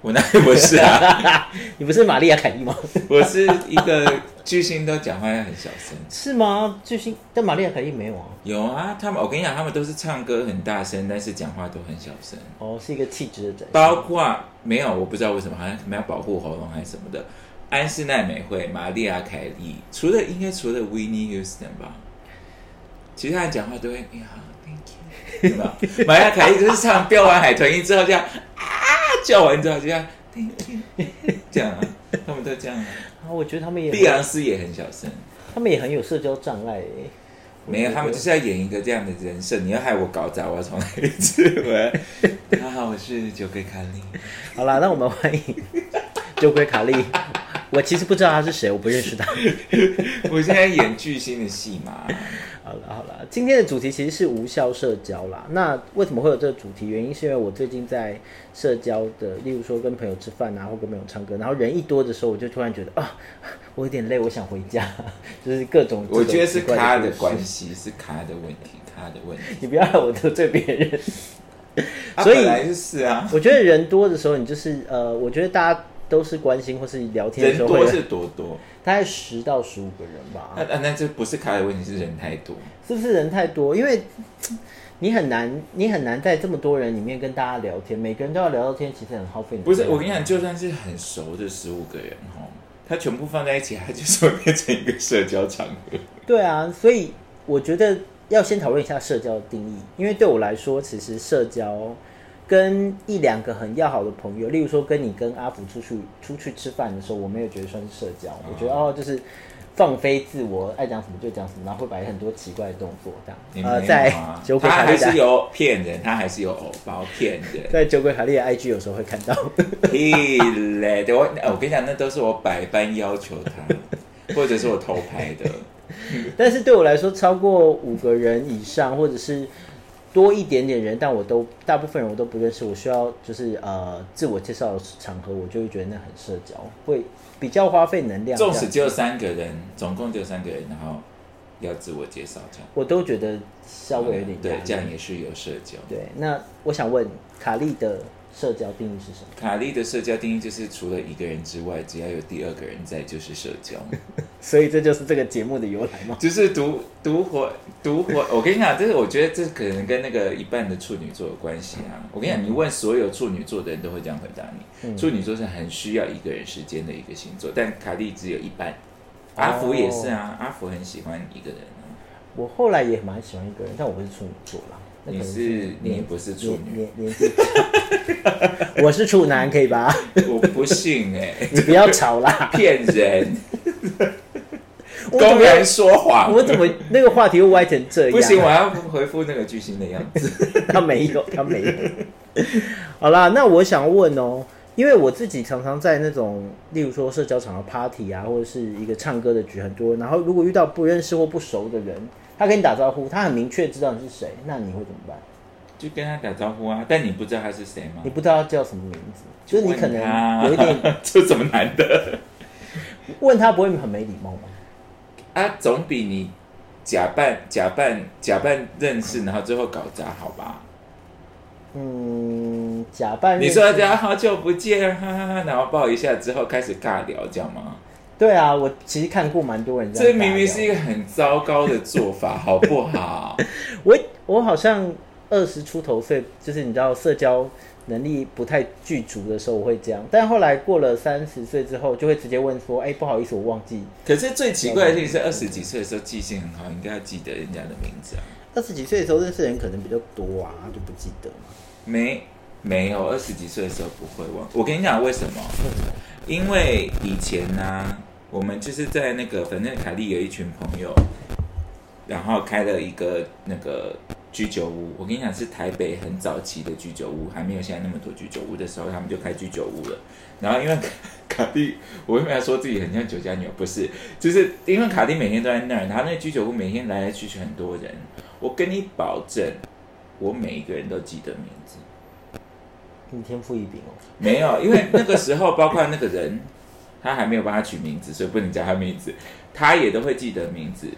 我哪里不是啊？你不是玛丽亚凯莉吗？我是一个巨星，都讲话要很小声。是吗？巨星，但玛丽亚凯莉没有啊。有啊，他们我跟你讲，他们都是唱歌很大声，但是讲话都很小声。哦，是一个气质的展现。包括没有，我不知道为什么，好像可能要保护喉咙还是什么的。安室奈美惠、玛丽亚凯莉，除了应该除了 Winnie Houston 吧，其他人讲话都会你 对吧？玛丽亚凯莉就是唱飙完海豚音之后这样啊叫完之后就这样 Thank you，这样啊，他们都这样啊。啊，我觉得他们也碧昂斯也很小声，他们也很有社交障碍欸。没有，他们就是要演一个这样的人设。你要害我搞砸，我要重来一次。喂，大家好，我是酒鬼卡利。好啦，那我们欢迎酒鬼卡莉。我其实不知道他是谁，我不认识他。我现在演巨星的戏嘛。好了好了，今天的主题其实是无效社交啦。那为什么会有这个主题？原因是因为我最近在社交的，例如说跟朋友吃饭啊，或跟朋友唱歌，然后人一多的时候，我就突然觉得啊，我有点累，我想回家，就是各种。我觉得是他他的关系，是他的问题，他的问题。你不要让我得罪别人。啊所以是啊，我觉得人多的时候，你就是呃，我觉得大家都是关心或是聊天的人时候会，多是多多。大概十到十五个人吧。那那那这不是卡的问题，是人太多。是不是人太多？因为你很难，你很难在这么多人里面跟大家聊天，每个人都要聊到天，其实很耗费你的不是，我跟你讲，就算是很熟的十五个人哈，他全部放在一起，他就是会变成一个社交场合。对啊，所以我觉得要先讨论一下社交的定义，因为对我来说，其实社交跟一两个很要好的朋友，例如说跟你跟阿福出去出去吃饭的时候，我没有觉得算是社交，我觉得哦就是。放飞自我，爱讲什么就讲什么，然后会摆很多奇怪的动作，这样。呃，你没有在啊酒鬼他还是有骗人，他还是有偶包骗人。在酒鬼卡利的 IG 有时候会看到。屁嘞！对我，我跟你讲，那都是我百般要求他，或者是我偷拍的。但是对我来说，超过五个人以上，或者是多一点点人，但我都大部分人我都不认识，我需要就是呃自我介绍的场合，我就会觉得那很社交，会比较花费能量。纵使只有三个人，总共只有三个人，然后要自我介绍这样。我都觉得稍微有点压对，这样也是有社交。对。那我想问卡莉的社交定义是什么？卡莉的社交定义就是，除了一个人之外，只要有第二个人在，就是社交。所以这就是这个节目的由来吗？就是独独活独活，我跟你讲，这个我觉得这可能跟那个一半的处女座有关系啊。我跟你讲，你问所有处女座的人都会这样回答你。嗯处女座是很需要一个人时间的一个星座，但卡莉只有一半。阿福也是啊，阿福很喜欢一个人啊。我后来也蛮喜欢一个人，但我不是处女座啦。那你是你不是处女，年年纪，我是处男，可以吧？我不信哎、你不要吵啦！骗人，公然说谎。我怎么那个话题又歪成这样？不行？我要回复那个巨星的样子。他没有，他没有。好啦，那我想问哦，因为我自己常常在那种，例如说社交场合 party 啊，或者是一个唱歌的局很多，然后如果遇到不认识或不熟的人，他跟你打招呼，他很明确知道你是谁，那你会怎么办？就跟他打招呼啊，但你不知道他是谁吗你？不知道他叫什么名字，就是你可能有一点 这怎么难的问他，不会很没礼貌吗？啊？总比你假扮假扮假扮认识，然后最后搞砸好吧？嗯，假扮你说大家好久不见，哈哈哈，然后抱一下之后开始尬聊，这样吗？对啊，我其实看过蛮多人这样这明明是一个很糟糕的做法，好不好？我我好像二十出头岁，就是你知道社交能力不太具足的时候，我会这样。但后来过了三十岁之后，就会直接问说：“哎、不好意思，我忘记。可是最奇怪的事情是，二十几岁的时候记性很好，应该要记得人家的名字啊。二十几岁的时候认识的人可能比较多啊，就不记得嘛。没没有，二十几岁的时候不会忘。我跟你讲为什么？因为以前呢、我们就是在那个，反正凯莉有一群朋友，然后开了一个那个居酒屋。我跟你讲，是台北很早期的居酒屋，还没有现在那么多居酒屋的时候，他们就开居酒屋了。然后因为卡蒂，我为什么要说自己很像酒家女？不是，就是因为卡蒂每天都在那儿，然后那居酒屋每天来来去去很多人。我跟你保证，我每一个人都记得名字。你天赋异禀哦。没有，因为那个时候包括那个人，他还没有帮他取名字，所以不能叫他名字，他也都会记得名字。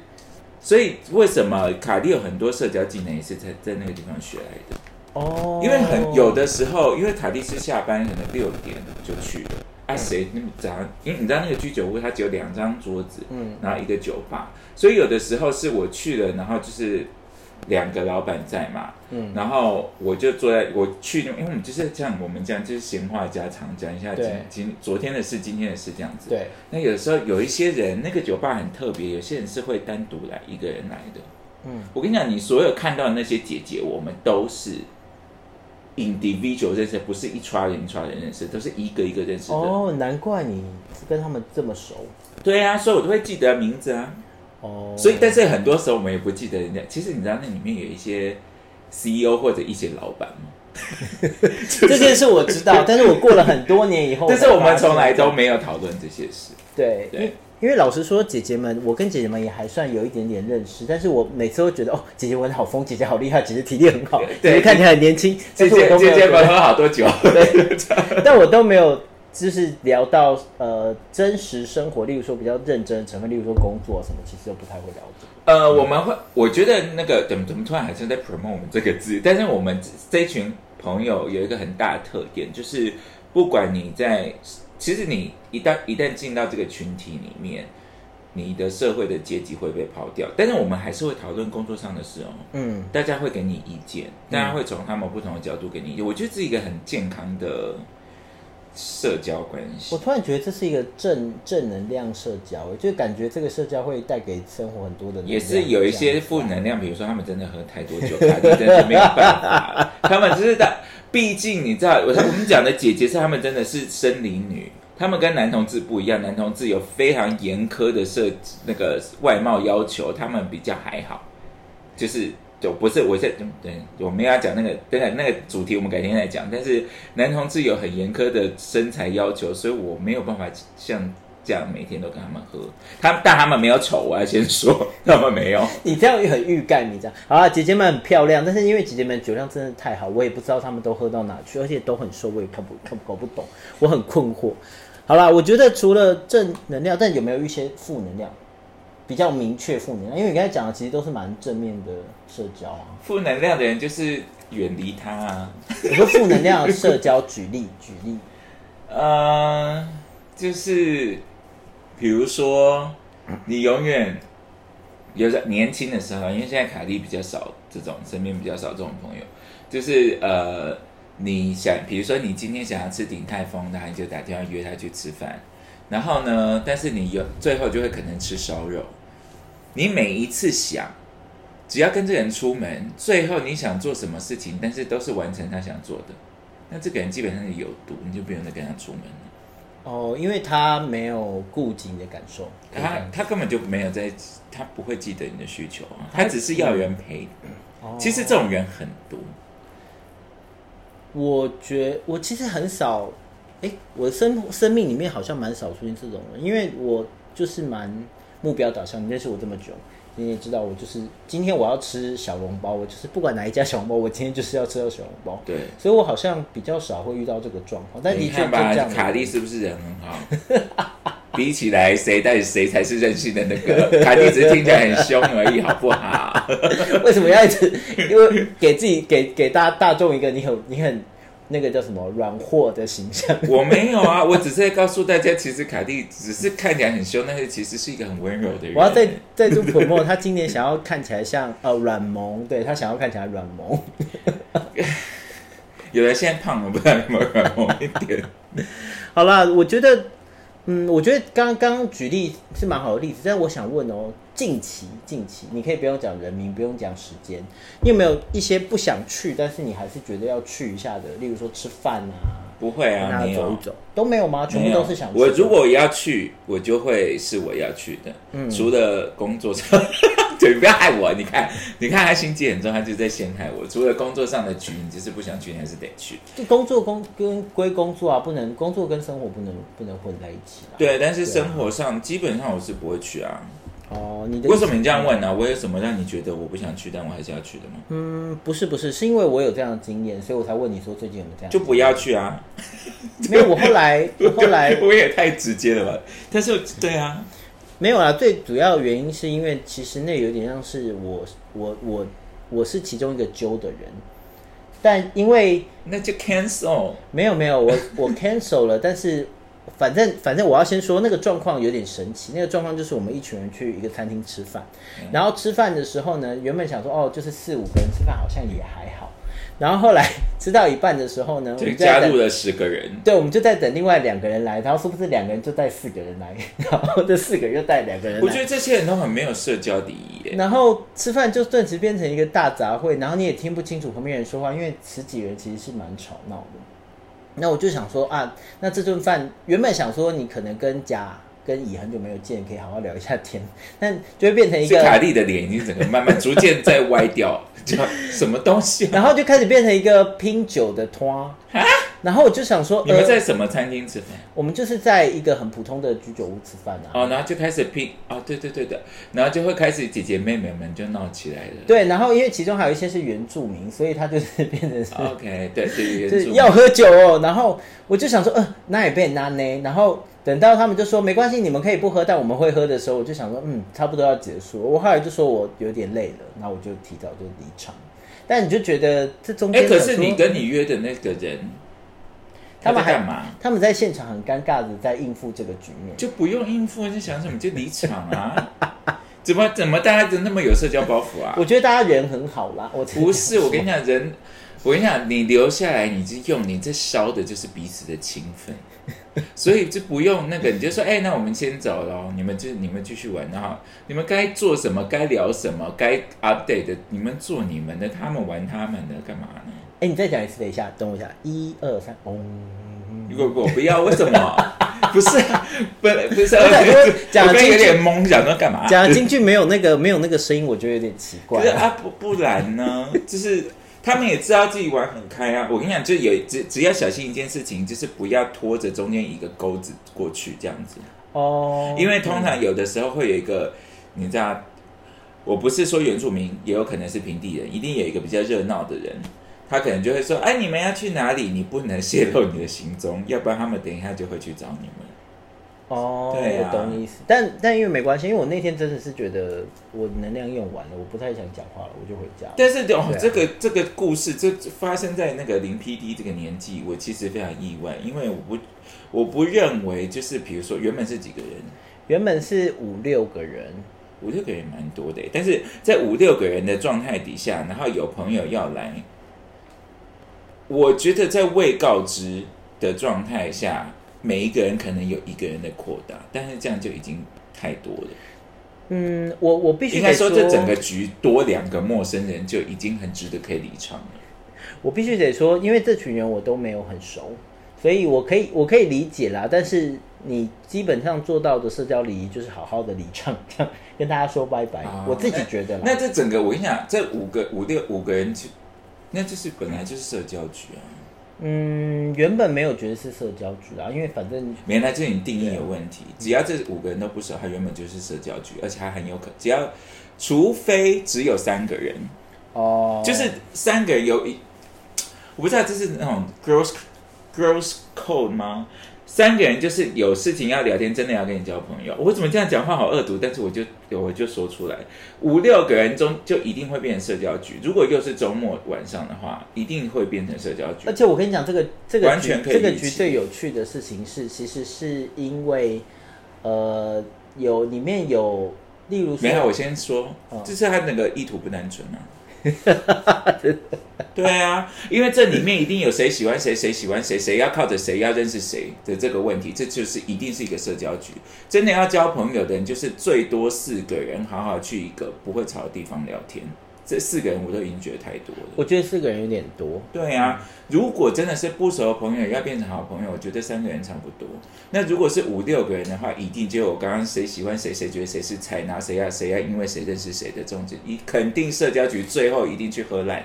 所以为什么卡蒂有很多社交技能也是在在那个地方学来的？哦，因为很有的时候，因为卡蒂是下班可能六点就去了，啊谁那么早？因为你知道那个居酒屋它只有两张桌子，嗯然后一个酒吧，所以有的时候是我去了，然后就是两个老板在嘛，嗯然后我就坐在我去，因为我们就是像我们这样，就是闲话家常，讲一下今今昨天的事、今天的事这样子。对，那有的时候有一些人，那个酒吧很特别，有些人是会单独来一个人来的。嗯，我跟你讲，你所有看到的那些姐姐，我们都是 individual 认识，不是一撮人一撮人认识，都是一个一个认识的。哦，难怪你跟他们这么熟对啊，所以我都会记得名字啊。哦。所以，但是很多时候我们也不记得人家。其实你知道那里面有一些 CEO 或者一些老板吗？这件事我知道，但是我过了很多年以后，但是我们从来都没有讨论这些事。对，因因为老实说，姐姐们，我跟姐姐们也还算有一点点认识，但是我每次都觉得哦，姐姐玩的好疯，姐姐好厉害，姐姐体力很好，对姐姐看起来很年轻，姐姐姐姐们喝好多酒，对 但我都没有就是聊到呃真实生活，例如说比较认真的成分，例如说工作什么，其实都不太会了解。呃，我们会，我觉得那个怎么怎么突然好像在 promote 我们这个字，但是我们这一群朋友有一个很大的特点，就是不管你在，其实你一旦一旦进到这个群体里面，你的社会的阶级会被抛掉，但是我们还是会讨论工作上的事哦。嗯，大家会给你意见，大家会从他们不同的角度给你意见。我觉得是一个很健康的社交关系我。突然觉得这是一个正正能量社交，就感觉这个社交会带给生活很多的，也是有一些负能量，比如说他们真的喝太多酒，卡蒂真的没有办法。他们只是的，毕竟你知道，我我们讲的姐姐是他们真的是生理女，他们跟男同志不一样，男同志有非常严苛的设那个外貌要求，他们比较还好，就是。就不是我在对，我们要讲那个，等等那个主题，我们改天再讲。但是男同志有很严苛的身材要求，所以我没有办法像这样每天都跟他们喝。他但他们没有丑，我要先说，他们没有。你这样很欲盖弥彰。好了，姐姐们很漂亮，但是因为姐姐们酒量真的太好，我也不知道他们都喝到哪去，而且都很瘦，我也看不看搞不懂，我很困惑。好啦，我觉得除了正能量，但有没有一些负能量？比较明确负能量，因为你刚才讲的其实都是蛮正面的社交啊。负能量的人就是远离他啊。我说负能量的社交，举例 举例，呃，就是比如说，你永远有在年轻的时候，因为现在卡莉比较少这种，身边比较少这种朋友，就是呃，你想，比如说你今天想要吃鼎泰丰，那你就打电话约他去吃饭，然后呢，但是你有最后就会可能吃烧肉，你每一次想。只要跟这个人出门，最后你想做什么事情，但是都是完成他想做的，那这个人基本上是有毒，你就不用再跟他出门了。哦，因为他没有顾及你的感受，他他根本就没有在，他不会记得你的需求啊，他只是要人陪。哦其实这种人很多，我觉我其实很少，哎、我的生生命里面好像蛮少出现这种人，因为我就是蛮目标导向。你认识我这么久，你也知道我就是今天我要吃小笼包，我就是不管哪一家小笼包，我今天就是要吃到小笼包。对。所以我好像比较少会遇到这个状况，但的确就你看吧这样，。卡莉是不是人很好？比起来，谁到底谁才是任性的那个？卡莉只是听起来很凶而已，好不好？为什么要一直因为给自己给给大大众一个你很你很那个叫什么软货的形象？我没有啊，我只是在告诉大家，其实卡蒂只是看起来很凶，但是其实是一个很温柔的人。我要再再做 promo，他今年想要看起来像呃软萌，对他想要看起来软萌。有的现在胖了，不知道有没有软萌一点。好啦，我觉得，嗯，我觉得刚刚举例是蛮好的例子，但我想问哦，近期近期，你可以不用讲人名，不用讲时间，你有没有一些不想去，但是你还是觉得要去一下的？例如说吃饭啊，不会啊，没有走一走，都没有吗？全部都是想去我如果要去，我就会是我要去的。嗯除了工作上，就你不要害我。你看，你看他心机很重，他就在陷害我。除了工作上的局，你就是不想去，你还是得去。就工作工跟归工作啊，不能工作跟生活不能不能混在一起啊。对，但是生活上基本上我是不会去啊。哦，你的为什么你这样问呢、我有什么让你觉得我不想去，但我还是要去的吗？嗯，不是不是，是因为我有这样的经验，所以我才问你说最近有没有这样。就不要去啊！没有，我后来 我后来我也太直接了吧？但是对啊，没有啊，最主要原因是因为其实那有点像是我我我我是其中一个揪的人，但因为那就 cancel。没有没有我我 cancel 了，但是反正反正我要先说那个状况有点神奇，那个状况就是我们一群人去一个餐厅吃饭，然后吃饭的时候呢，原本想说哦就是四五个人吃饭好像也还好，然后后来吃到一半的时候呢，我就们在加入了十个人，对，我们就在等另外两个人来，然后是不是两个人就带四个人来，然后这四个人又带两个人来。我觉得这些人都很没有社交礼仪耶。然后吃饭就顿时变成一个大杂烩，然后你也听不清楚旁边人说话，因为十几人其实是蛮吵闹的。那我就想说啊，那这顿饭原本想说你可能跟甲跟乙很久没有见，可以好好聊一下天，但就会变成一个卡个，莉的脸已经整个慢慢逐渐在歪掉，叫什么东西、啊？然后就开始变成一个拼酒的托。然后我就想说，你们呃在什么餐厅吃饭？我们就是在一个很普通的居酒屋吃饭啊。哦，然后就开始拼哦，对对对的，然后就会开始姐姐妹妹们就闹起来了。对，然后因为其中还有一些是原住民，所以他就是变成是、，OK，对对就是对，要喝酒哦。然后我就想说，呃，那也被拿呢。然后等到他们就说没关系，你们可以不喝，但我们会喝的时候，我就想说，嗯，差不多要结束。我后来就说我有点累了，然后我就提早就离场。但你就觉得这中间哎，可是你跟你约的那个人，他们干嘛？他们在现场很尴尬的在应付这个局面。就不用应付，就想什么就离场啊？怎么怎么大家都那么有社交包袱啊？我觉得大家人很好啦，我不是，我跟你讲，人，我跟你讲，你留下来，你是用你这烧的就是彼此的情分，所以就不用那个，你就说，哎、那我们先走了，你们就你们继续玩，然后你们该做什么，该聊什么，该 update 的，你们做你们的，他们玩他们的，干嘛呢？哎，你再讲一次，等一下，等我一下，一二三，哦。如果我不要，为什么？不是啊，不不是，我想说讲我刚有点懵，想说干嘛？讲京剧没有那个没有那个声音，我觉得有点奇怪可是。啊，不不然呢？就是他们也知道自己玩很开啊。我跟你讲，就有只只要小心一件事情，就是不要拖着中间一个钩子过去这样子，哦，因为通常有的时候会有一个，你知道，我不是说原住民，也有可能是平地人，一定有一个比较热闹的人。他可能就会说：“哎，你们要去哪里？你不能泄露你的行踪，要不然他们等一下就会去找你们。哦，对啊我懂你意思，但但因为没关系，因为我那天真的是觉得我能量用完了，我不太想讲话了，我就回家。但是哦啊，这个这个故事，这这发生在那个零 PD 这个年纪，我其实非常意外，因为我不我不认为就是比如说原本是几个人，原本是五六个人，五六个人蛮多的，但是在五六个人的状态底下，然后有朋友要来，我觉得在未告知的状态下，每一个人可能有一个人的扩大，但是这样就已经太多了。嗯，我我必须应得该说这整个局多两个陌生人就已经很值得可以离场了。我必须得说，因为这群人我都没有很熟，所以我可以我可以理解啦。但是你基本上做到的社交礼仪就是好好的离场，这样跟大家说拜拜。啊我自己觉得啦。那这整个我跟你讲，这五个五六五个人就，那就是本来就是社交局啊，嗯，原本没有觉得是社交局啊，因为反正原来就是你定义有问题。只要这五个人都不熟，他原本就是社交局，而且还很有可，只要除非只有三个人，哦，就是三个人有一，我不知道这是那种 girls girls code 吗？三个人就是有事情要聊天，真的要跟你交朋友。我怎么这样讲话好恶毒？但是我就我就说出来，五六个人中就一定会变成社交局。如果又是周末晚上的话，一定会变成社交局而。且我跟你讲，这个这个局完全可以这个局最有趣的事情是，其实是因为呃有里面有，例如说没有，我先说哦，就是他那个意图不单纯啊。哈哈哈对啊，因为这里面一定有谁喜欢谁，谁喜欢谁，谁要靠着谁要认识谁的这个问题，这就是一定是一个社交局。真的要交朋友的人，就是最多四个人，好好去一个不会吵的地方聊天，这四个人我都已经觉得太多了。我觉得四个人有点多。对啊，如果真的是不熟的朋友要变成好朋友，我觉得三个人差不多。那如果是五六个人的话，一定就有刚刚谁喜欢谁，谁觉得谁是菜，然后谁要谁要因为谁认识谁的这种，一肯定社交局最后一定去喝烂。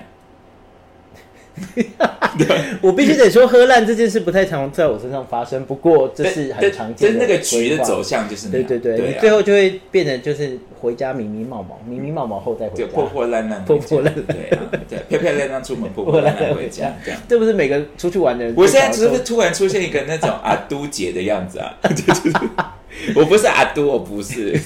我必须得说，喝烂这件事不太常在我身上发生，不过这是很常见的。就那个局的走向就是那对样。对对，对啊你最后就会变成就是回家迷迷冒冒，迷迷冒冒后再回家，破破烂烂，破破烂烂对啊，对，漂漂亮亮出门，破破烂烂回家，这样。这不是每个出去玩的人。我现在只是突然出现一个那种阿都姐的样子啊，就是我不是阿都，我不是，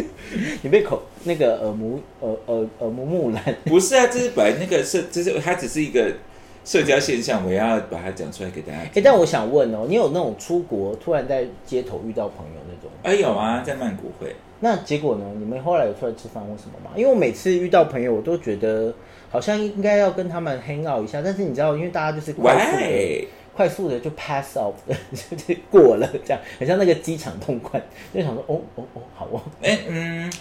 你被口那个耳目耳耳耳目目染。不是啊，这是本来那个是，这是它只是一个社交现象，我要把它讲出来给大家哎、听。但我想问哦，你有那种出国突然在街头遇到朋友那种？哎有啊，在曼谷会，那结果呢？你们后来有出来吃饭或什么吗？因为我每次遇到朋友，我都觉得好像应该要跟他们 hang out 一下，但是你知道，因为大家就是快速的、快速的就 pass off 的，就是过了这样，很像那个机场通关，就想说哦哦哦，好哦，哎嗯。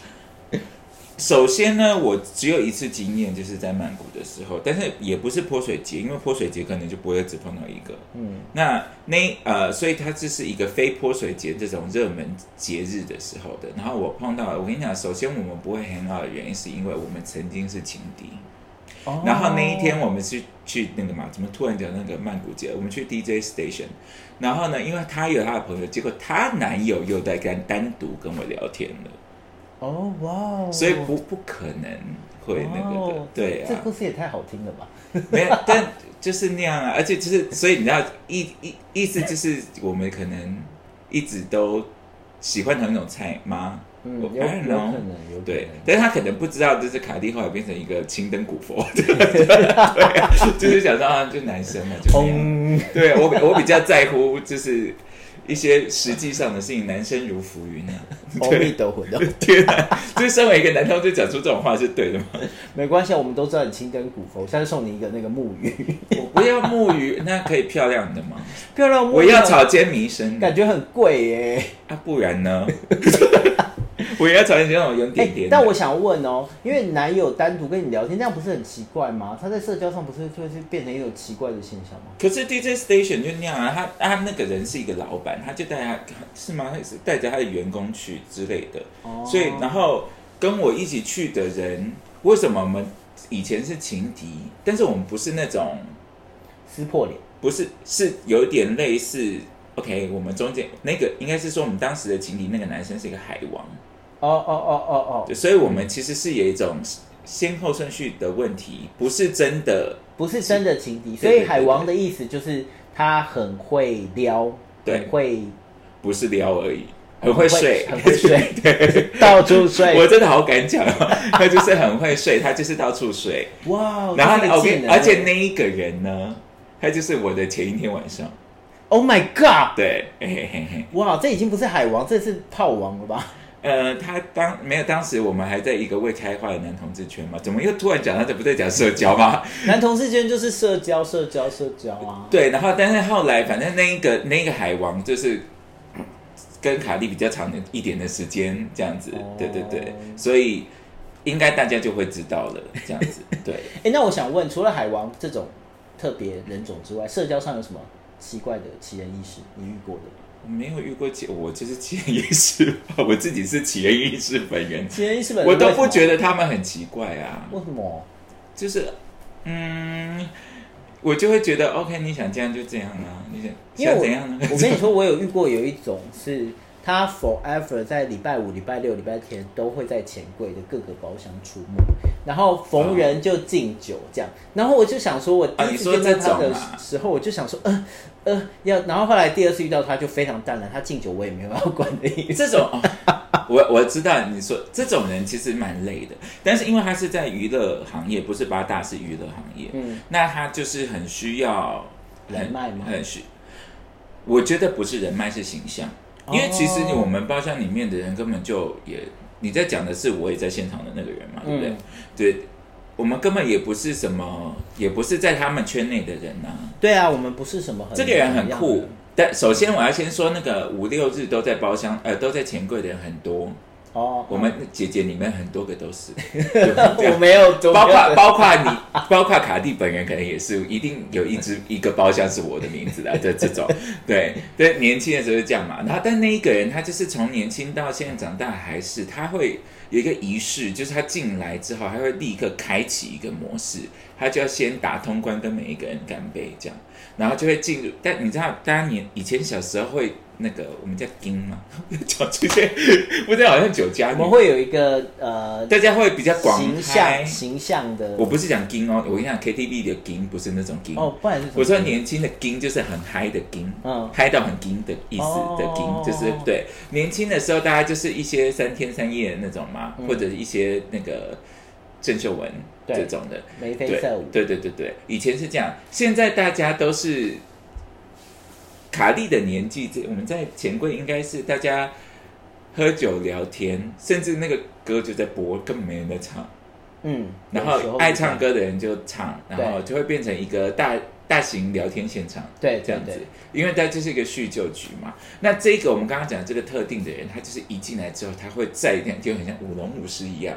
首先呢，我只有一次经验，就是在曼谷的时候，但是也不是泼水节，因为泼水节可能就不会只碰到一个。嗯，那那呃，所以它这是一个非泼水节这种热门节日的时候的。然后我碰到了，我跟你讲，首先我们不会很好的原因，是因为我们曾经是情敌。哦然后那一天我们是去那个嘛，怎么突然讲那个曼谷节？我们去 DJ station，然后呢，因为她有她的朋友，结果她男友又在跟单独跟我聊天了，哦哇哦，所以不不可能会那个的哦，对啊，这故事也太好听了吧？没有，但就是那样啊，而且就是，所以你知道意意意思就是我们可能一直都喜欢同一种菜吗？嗯，我有有可能，有对，但是他可能不知道，就是卡蒂后来变成一个青灯古佛，对啊，就是想说啊，就男生嘛，就对我比我比较在乎就是一些实际上的事情，男生如浮云啊。阿弥陀佛的，天啊，就是身为一个男同志讲出这种话是对的吗？没关系，啊，我们都知道你青灯古佛，我下次送你一个那个木鱼，我不要木鱼，那可以漂亮的吗？漂亮木鱼，我要草间弥生感觉很贵耶。啊，不然呢？我也要找一些那种有哎、点点的。但我想问哦，因为男友单独跟你聊天，这样不是很奇怪吗？他在社交上不是就是变成一种奇怪的现象吗？可是 DJ station 就那样啊，他他那个人是一个老板，他就带他是吗？他是带着他的员工去之类的，哦所以然后跟我一起去的人，为什么我们以前是情敌，但是我们不是那种，撕破脸，不是是有点类似。OK，我们中间那个应该是说我们当时的情敌那个男生是一个海王，哦哦哦哦哦，对所以我们其实是有一种先后顺序的问题，不是真的不是真的情敌，所以海王的意思就是他很会撩，对很会不是撩而已，很会睡，很会睡，对。到处睡。我真的好敢讲哦，他就是很会睡，他就是到处睡。哇，然后 OK，而且那一个人呢，他就是我的前一天晚上。，Oh my God！对，嘿嘿嘿嘿。哇，这已经不是海王，这是炮王了吧？呃，他当没有当时我们还在一个未开化的男同志圈嘛，怎么又突然讲到这不在讲社交吗？男同志圈就是社交，社交，社交啊。对，然后但是后来反正那一个那一个海王就是跟卡莉比较长的一点的时间这样子，哦对对对，所以应该大家就会知道了这样子，对。哎、那我想问，除了海王这种特别人种之外，社交上有什么奇怪的奇人异事你遇过的？我没有遇过奇，我就是奇人异事吧，我自己是奇人异事本人，我都不觉得他们很奇怪啊，为什么？就是嗯，我就会觉得 OK，你想这样就这样啊，你想想怎样呢？我跟你说，我有遇过有一种是他 forever 在礼拜五、礼拜六、礼拜天都会在钱柜的各个包厢出没，然后逢人就敬酒这样。然后我就想说，我第一次见到他的时候，我就想说，呃呃，要。然后后来第二次遇到他，就非常淡然，他敬酒我也没有要管的意思。这种，哦我 我知道你说这种人其实蛮累的，但是因为他是在娱乐行业，不是八大是娱乐行业，嗯，那他就是很需要人脉吗？很需，我觉得不是人脉是形象，因为其实哦。我们包厢里面的人根本就也你在讲的是我也在现场的那个人嘛，对不对？嗯。对，我们根本也不是什么，也不是在他们圈内的人呐、对啊，我们不是什么很这个人很酷，但首先我要先说，那个五六日都在包厢，呃，都在钱柜的人很多，哦，我们姐姐里面很多个都是，我没有，包括包括你，包括卡蒂本人可能也是，一定有一只 一个包厢是我的名字的，这这种，对对，年轻的时候是这样嘛。然后，但那一个人他就是从年轻到现在长大，还是他会有一个仪式，就是他进来之后，他会立刻开启一个模式，他就要先打通关，跟每一个人干杯，这样，然后就会进入。但你知道，大家年以前小时候会。那个我们叫金嘛，讲这些不知道好像酒家，我们会有一个呃，大家会比较广形象形象的。我不是讲金哦，我跟你讲 KTV 的金不是那种金哦，不然是我说年轻的金就是很嗨的金，嗯，嗨到很金的意思的金，就是对年轻的时候大家就是一些三天三夜那种嘛，或者一些那个郑秀文这种的眉飞色舞，对对对对，以前是这样，现在大家都是。卡莉的年纪，这我们在钱柜应该是大家喝酒聊天，甚至那个歌就在播，根本没人在唱。嗯，然后爱唱歌的人就唱，然后就会变成一个大大型聊天现场。对，这样子，因为它就是一个叙旧局嘛。那这个我们刚刚讲这个特定的人，他就是一进来之后，他会再一点，就很像舞龙舞狮一样，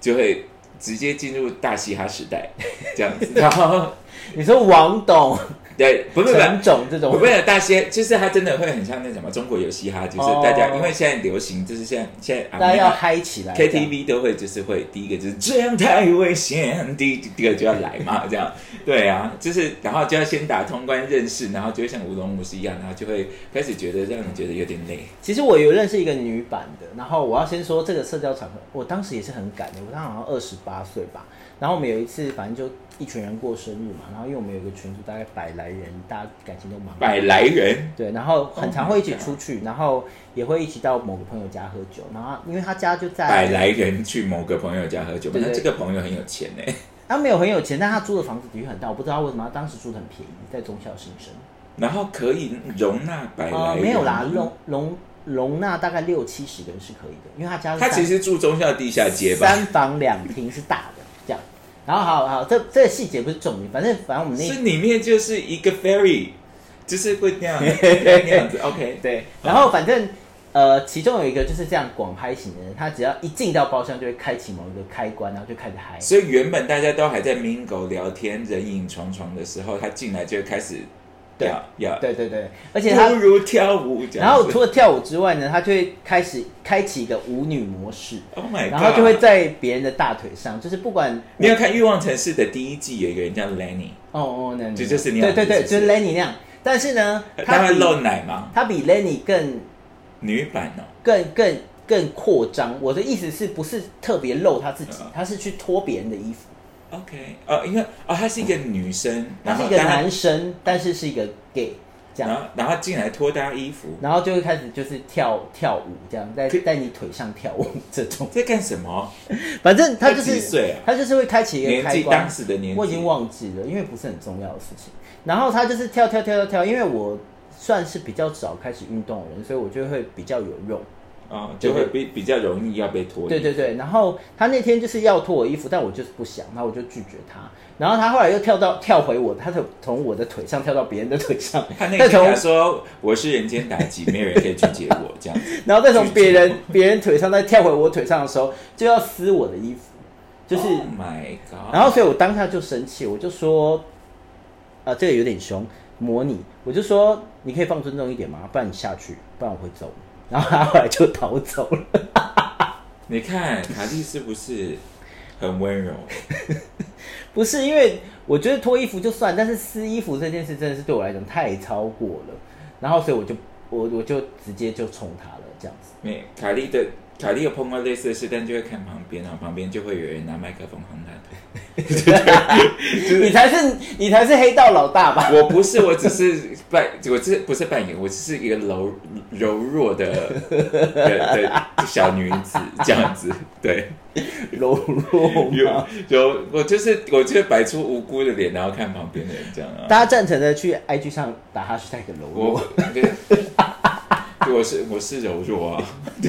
就会直接进入大嘻哈时代 这样子。然后你说王董。对，不是两种这种，不是大些，就是他真的会很像那什么中国有嘻哈，就是大家因为现在流行，就是现在现在大家要嗨起来，KTV 都会就是会第一个就是这样太危险，第第二个就要来嘛，这样对啊，就是然后就要先打通关认识，然后就会像舞龙舞狮一样，然后就会开始觉得让人觉得有点累。其实我有认识一个女版的，然后我要先说这个社交场合，我当时也是很赶的，我当时好像二十八岁吧。然后我们有一次，反正就一群人过生日嘛。然后因为我们有个群组，大概百来人，大家感情都蛮百来人。对，然后很常会一起出去，然后也会一起到某个朋友家喝酒。然后因为他家就在百来人去某个朋友家喝酒，那这个朋友很有钱呢。他没有很有钱，但他租的房子的确很大。我不知道为什么他当时住的很便宜，在中校新生。然后可以容纳百来人？没有啦，容容容纳大概六七十个人是可以的，因为他家他其实住中校地下街吧，三房两厅是大的。然后好好，这这个细节不是重点，反正反正我们那是里面就是一个 fairy，就是会那样 那样子。OK，对。然后反正呃，其中有一个就是这样广嗨型的人，他只要一进到包厢就会开启某一个开关，然后就开始嗨。所以原本大家都还在 mingle 聊天、人影重重的时候，他进来就会开始。对呀，对对对，而且他不如跳舞。然后除了跳舞之外呢，他就会开始开启一个舞女模式。Oh my god！然后就会在别人的大腿上，就是不管你要看《欲望城市》的第一季，有一个人叫 Lenny。哦哦，那就就是那样。对对对，就是 Lenny 那样。但是呢，他会露奶吗？他比 Lenny 更女版哦，更更更扩张。我的意思是不是特别露他自己？他是去脱别人的衣服。OK，哦，因为哦，他是一个女生，他是一个男生，但是是一个 gay，这样，然后然后进来脱搭衣服，然后就会开始就是跳跳舞，这样在在你腿上跳舞 这种，在干什么？反正他就是岁啊，他就是会开启一个开关，当时的年纪我已经忘记了，因为不是很重要的事情。然后他就是跳跳跳跳跳，因为我算是比较早开始运动的人，所以我就会比较有用。啊，就会比比较容易要被脱。对对对，然后他那天就是要脱我衣服，但我就是不想，然后我就拒绝他。然后他后来又跳到跳回我，他从从我的腿上跳到别人的腿上。他那天说我是人间妲己，没有人可以拒绝我这样。然后再从别人别人腿上再跳回我腿上的时候，就要撕我的衣服，就是。My God！然后所以我当下就生气，我就说，啊，这个有点凶，模拟，我就说你可以放尊重一点吗？不然你下去，不然我会走。然后他后来就逃走了。你看卡蒂是不是很温柔？不是，因为我觉得脱衣服就算，但是撕衣服这件事真的是对我来讲太超过了。然后所以我就我我就直接就冲他了，这样子。没卡蒂的。卡莉有碰到类似的事，但就会看旁边，然后旁边就会有人拿麦克风轰他。你才是你才是黑道老大吧？我不是，我只是扮，我这不是扮演，我只是一个柔柔弱的的小女子这样子。对，柔弱有有，我就是我就是摆出无辜的脸，然后看旁边的人这样啊。大家赞成的去 IG 上打哈是带个柔弱。我是我是柔弱啊，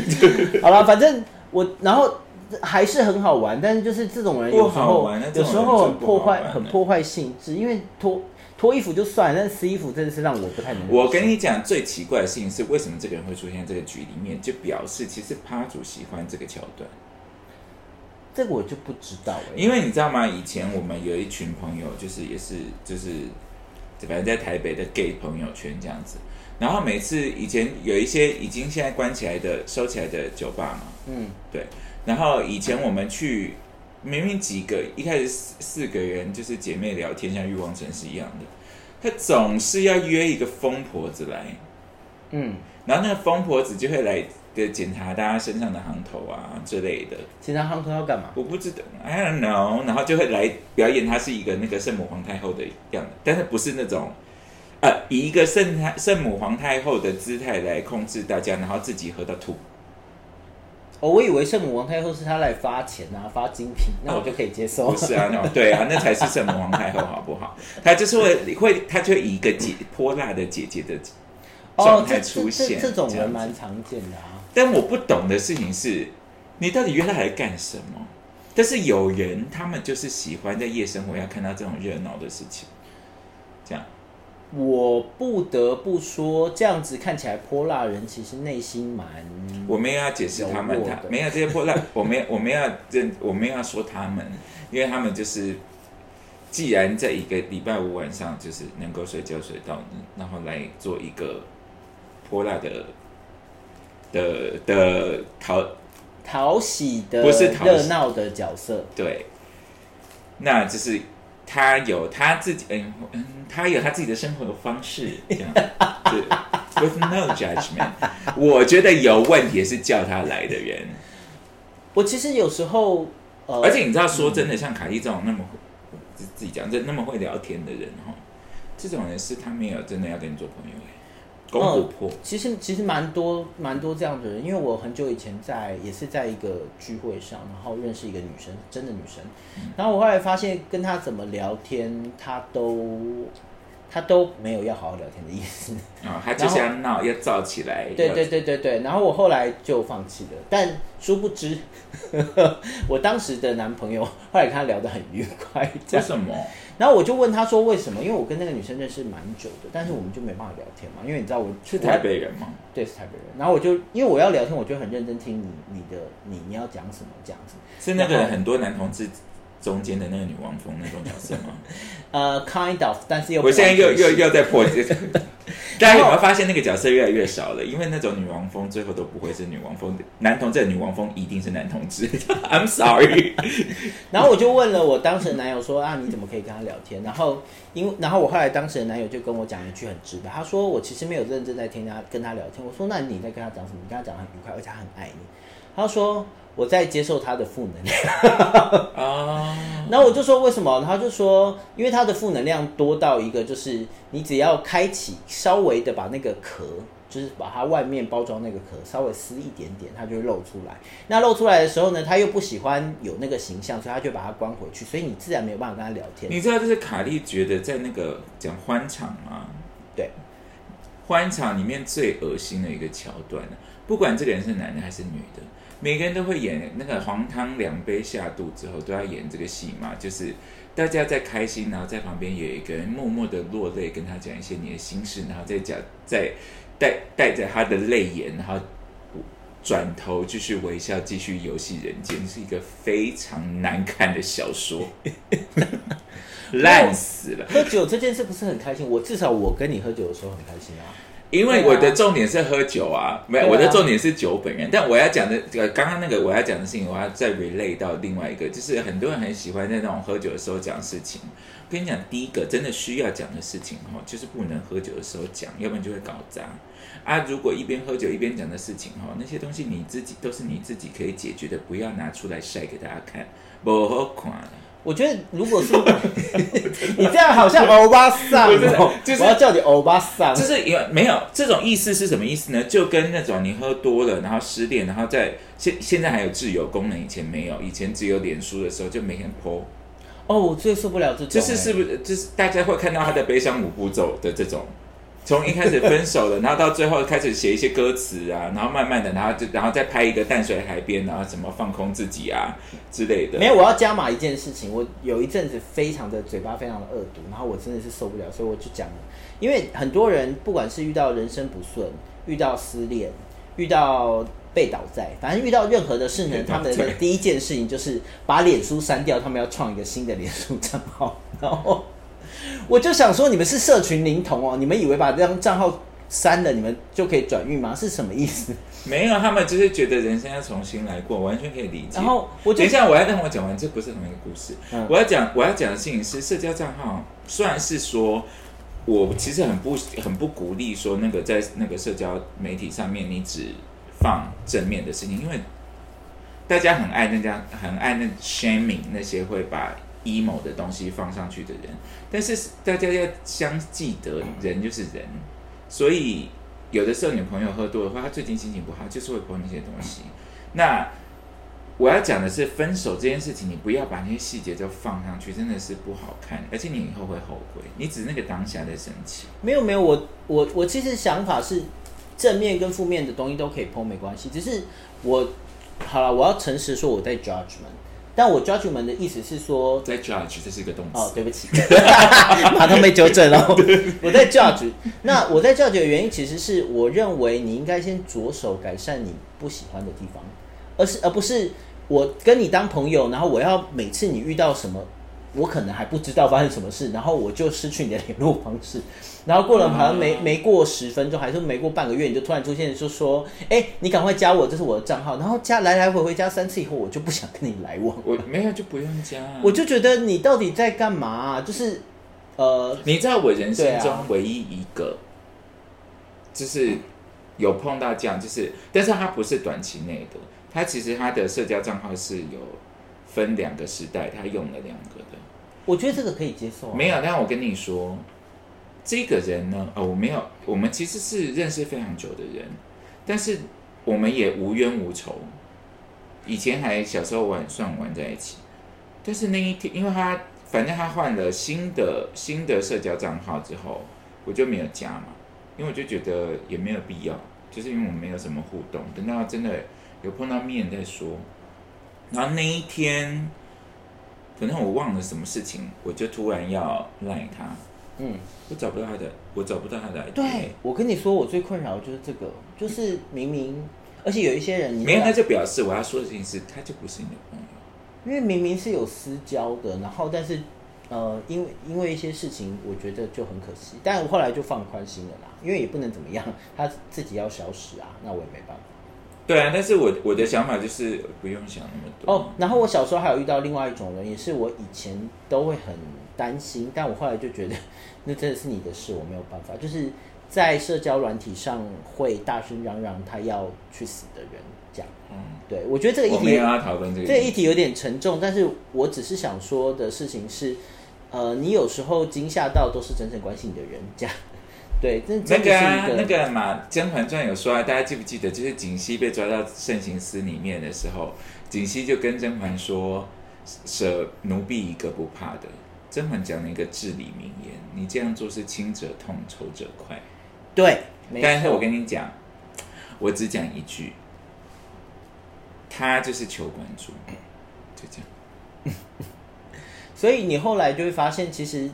好了，反正我然后还是很好玩，但是就是这种人有时候有时候很破坏很破坏性质，因为脱脱衣服就算了，但撕衣服真的是让我不太能。我跟你讲，最奇怪的事情是，为什么这个人会出现在这个局里面，就表示其实趴主喜欢这个桥段。这个我就不知道哎、因为你知道吗？以前我们有一群朋友，就是也是就是，反正在台北的 gay 朋友圈这样子。然后每次以前有一些已经现在关起来的、收起来的酒吧嘛，嗯，对。然后以前我们去，明明几个一开始四四个人就是姐妹聊天，像欲望城市一样的，他总是要约一个疯婆子来，嗯，然后那个疯婆子就会来的检查大家身上的行头啊之类的。检查行头要干嘛？我不知道，I don't know。然后就会来表演，她是一个那个圣母皇太后的样子，但是不是那种，呃，以一个圣太圣母皇太后的姿态来控制大家，然后自己喝到吐。哦，我以为圣母皇太后是她来发钱啊，发精品，那我就可以接受。不是啊，那种对啊，那才是圣母皇太后，好不好？她就是会会，她就会以一个姐泼辣的姐姐的哦状，态这这出现，这这种人蛮常见的啊。但我不懂的事情是，你到底约她来干什么？但是有人他们就是喜欢在夜生活要看到这种热闹的事情。我不得不说，这样子看起来泼辣人其实内心蛮……我没有要解释他们，他没有这些泼辣，我没有 我没有要认，我没有要说他们，因为他们就是，既然在一个礼拜五晚上就是能够睡觉睡到，然后来做一个泼辣的的的讨讨喜的、不是讨热闹的角色。对，那就是他有他自己，嗯嗯，他有他自己的生活方式，这样。对，with no judgment。我觉得有问题是叫他来的人，我其实有时候，呃，而且你知道，说真的，像凯莉这种那么自自己讲，这那么会聊天的人哈，这种人是他没有真的要跟你做朋友哎，公嗯其实其实蛮多蛮多这样的人，因为我很久以前在也是在一个聚会上，然后认识一个女生，真的女生，然后我后来发现跟她怎么聊天，她都她都没有要好好聊天的意思。啊，他就是要闹，要造起来，对要对对对对，然后我后来就放弃了，但殊不知，我当时的男朋友后来跟他聊得很愉快，为什么？然后我就问他说为什么？因为我跟那个女生认识蛮久的，但是我们就没办法聊天嘛，因为你知道我是台北人嘛？对，是台北人。然后我就因为我要聊天，我就很认真听你你的你你要讲什么这样子。是那个很多男同志中间的那个女王风那种角色吗？呃，kind of，但是又不我现在又又又在破这个，大家有没有发现那个角色越来越少了？因为那种女王风最后都不会是女王风，男同志的女王风一定是男同志。I'm sorry，然后我就问了我当时的男友说啊，你怎么可以跟他聊天？然后因为然后我后来当时的男友就跟我讲一句很直白，他说我其实没有认真在听他跟他聊天。我说那你在跟他讲什么？你跟他讲得很愉快，而且他很爱你。他说我在接受他的负能量。啊，然后我就说为什么？他就说，因为他的负能量多到一个，就是你只要开启稍微的把那个壳，就是把它外面包装那个壳稍微撕一点点，它就会露出来。那露出来的时候呢，他又不喜欢有那个形象，所以他就把它关回去，所以你自然没有办法跟他聊天。你知道这是卡莉觉得在那个讲欢场吗？对，欢场里面最恶心的一个桥段不管这个人是男的还是女的，每个人都会演那个黄汤两杯下肚之后都要演这个戏嘛，就是大家在开心，然后在旁边有一个人默默的落泪，跟他讲一些你的心事，然后再讲再带带着他的泪眼，然后转头继续微笑，继续游戏人间，是一个非常难看的小说，烂死了。喝酒这件事不是很开心，我至少我跟你喝酒的时候很开心啊。因为我的重点是喝酒啊，没有、啊我的重点是酒本人。但我要讲的，呃，刚刚那个我要讲的事情，我要再 relay 到另外一个，就是很多人很喜欢在那种喝酒的时候讲事情。我跟你讲，第一个真的需要讲的事情哈，就是不能喝酒的时候讲，要不然就会搞砸。啊，如果一边喝酒一边讲的事情哈，那些东西你自己都是你自己可以解决的，不要拿出来晒给大家看，不好看。我觉得如果是 你这样，好像欧巴桑不是哦，就是我要叫你欧巴桑。就是有没有这种意思是什么意思呢？就跟那种你喝多了，然后失恋，然后在现现在还有自由功能，以前没有，以前只有脸书的时候就每天 po，哦，我最受不了这种、就是是欸不是就是大家会看到他的悲伤五步骤的这种从一开始分手了，然后到最后开始写一些歌词啊，然后慢慢的，然后就然后再拍一个淡水海边，然后怎么放空自己啊之类的。没有，我要加码一件事情。我有一阵子非常的嘴巴非常的恶毒，然后我真的是受不了，所以我就讲了。因为很多人不管是遇到人生不顺、遇到失恋、遇到被倒债，反正遇到任何的事呢，他们的第一件事情就是把脸书删掉，他们要创一个新的脸书账号，然后。我就想说，你们是社群灵童哦，你们以为把这张账号删了，你们就可以转运吗？是什么意思？没有，他们就是觉得人生要重新来过，完全可以理解。然后我等一下，我要让我讲完，这不是同一个故事。我要讲，我要讲的事情是，社交账号虽然是说，我其实很不很不鼓励说那个在那个社交媒体上面，你只放正面的事情，因为大家很爱那家很爱那 shaming 那些会把。Emo 的东西放上去的人，但是大家要相记得，人就是人，所以有的时候女朋友喝多的话，她最近心情不好，就是会泼那些东西。那我要讲的是，分手这件事情，你不要把那些细节都放上去，真的是不好看，而且你以后会后悔。你只是那个当下的生气。没有没有，我我我其实想法是，正面跟负面的东西都可以碰，没关系。只是我好了，我要诚实说，我在 judgment。但我 judgment 的意思是说，在 judge 这是一个动词。哦，对不起，马上被纠正了。我在 judge，那我在 judge 的原因其实是，我认为你应该先着手改善你不喜欢的地方，而是而不是我跟你当朋友，然后我要每次你遇到什么。我可能还不知道发生什么事，然后我就失去你的联络方式，然后过了好像没没过十分钟，还是没过半个月，你就突然出现，就说：“哎，你赶快加我，这是我的账号。”然后加来来回回加三次以后，我就不想跟你来往。我没有就不用加，我就觉得你到底在干嘛？就是呃，你知道我人生中唯一一个，就是有碰到这样，就是但是他不是短期内的，他其实他的社交账号是有分两个时代，他用了两个的。我觉得这个可以接受。没有，但我跟你说，这个人呢，呃，我没有，我们其实是认识非常久的人，但是我们也无冤无仇，以前还小时候玩算玩在一起，但是那一天，因为他反正他换了新的新的社交账号之后，我就没有加嘛，因为我就觉得也没有必要，就是因为我们没有什么互动，等到真的有碰到面再说。然后那一天。可能我忘了什么事情，我就突然要赖他。嗯，我找不到他的，我找不到他的。对，我跟你说，我最困扰的就是这个，就是明明，而且有一些人，没有他就表示我要说的事情是，他就不是你的朋友。因为明明是有私交的，然后但是呃，因为因为一些事情，我觉得就很可惜。但我后来就放宽心了啦，因为也不能怎么样，他自己要消失啊，那我也没办法。对啊，但是我我的想法就是不用想那么多哦。然后我小时候还有遇到另外一种人，也是我以前都会很担心，但我后来就觉得那真的是你的事，我没有办法。就是在社交软体上会大声嚷嚷他要去死的人，这样。嗯，对，我觉得这个议题这个议题有点沉重，但是我只是想说的事情是，呃，你有时候惊吓到都是真正关心你的人，这样。对，那个啊，那个嘛，《甄嬛传》有说啊，大家记不记得？就是锦汐被抓到慎刑司里面的时候，锦汐就跟甄嬛说：“舍奴婢一个不怕的。”甄嬛讲了一个至理名言：“你这样做是轻者痛，仇者快。”对，但是我跟你讲，我只讲一句，他就是求关注，就这样。所以你后来就会发现，其实。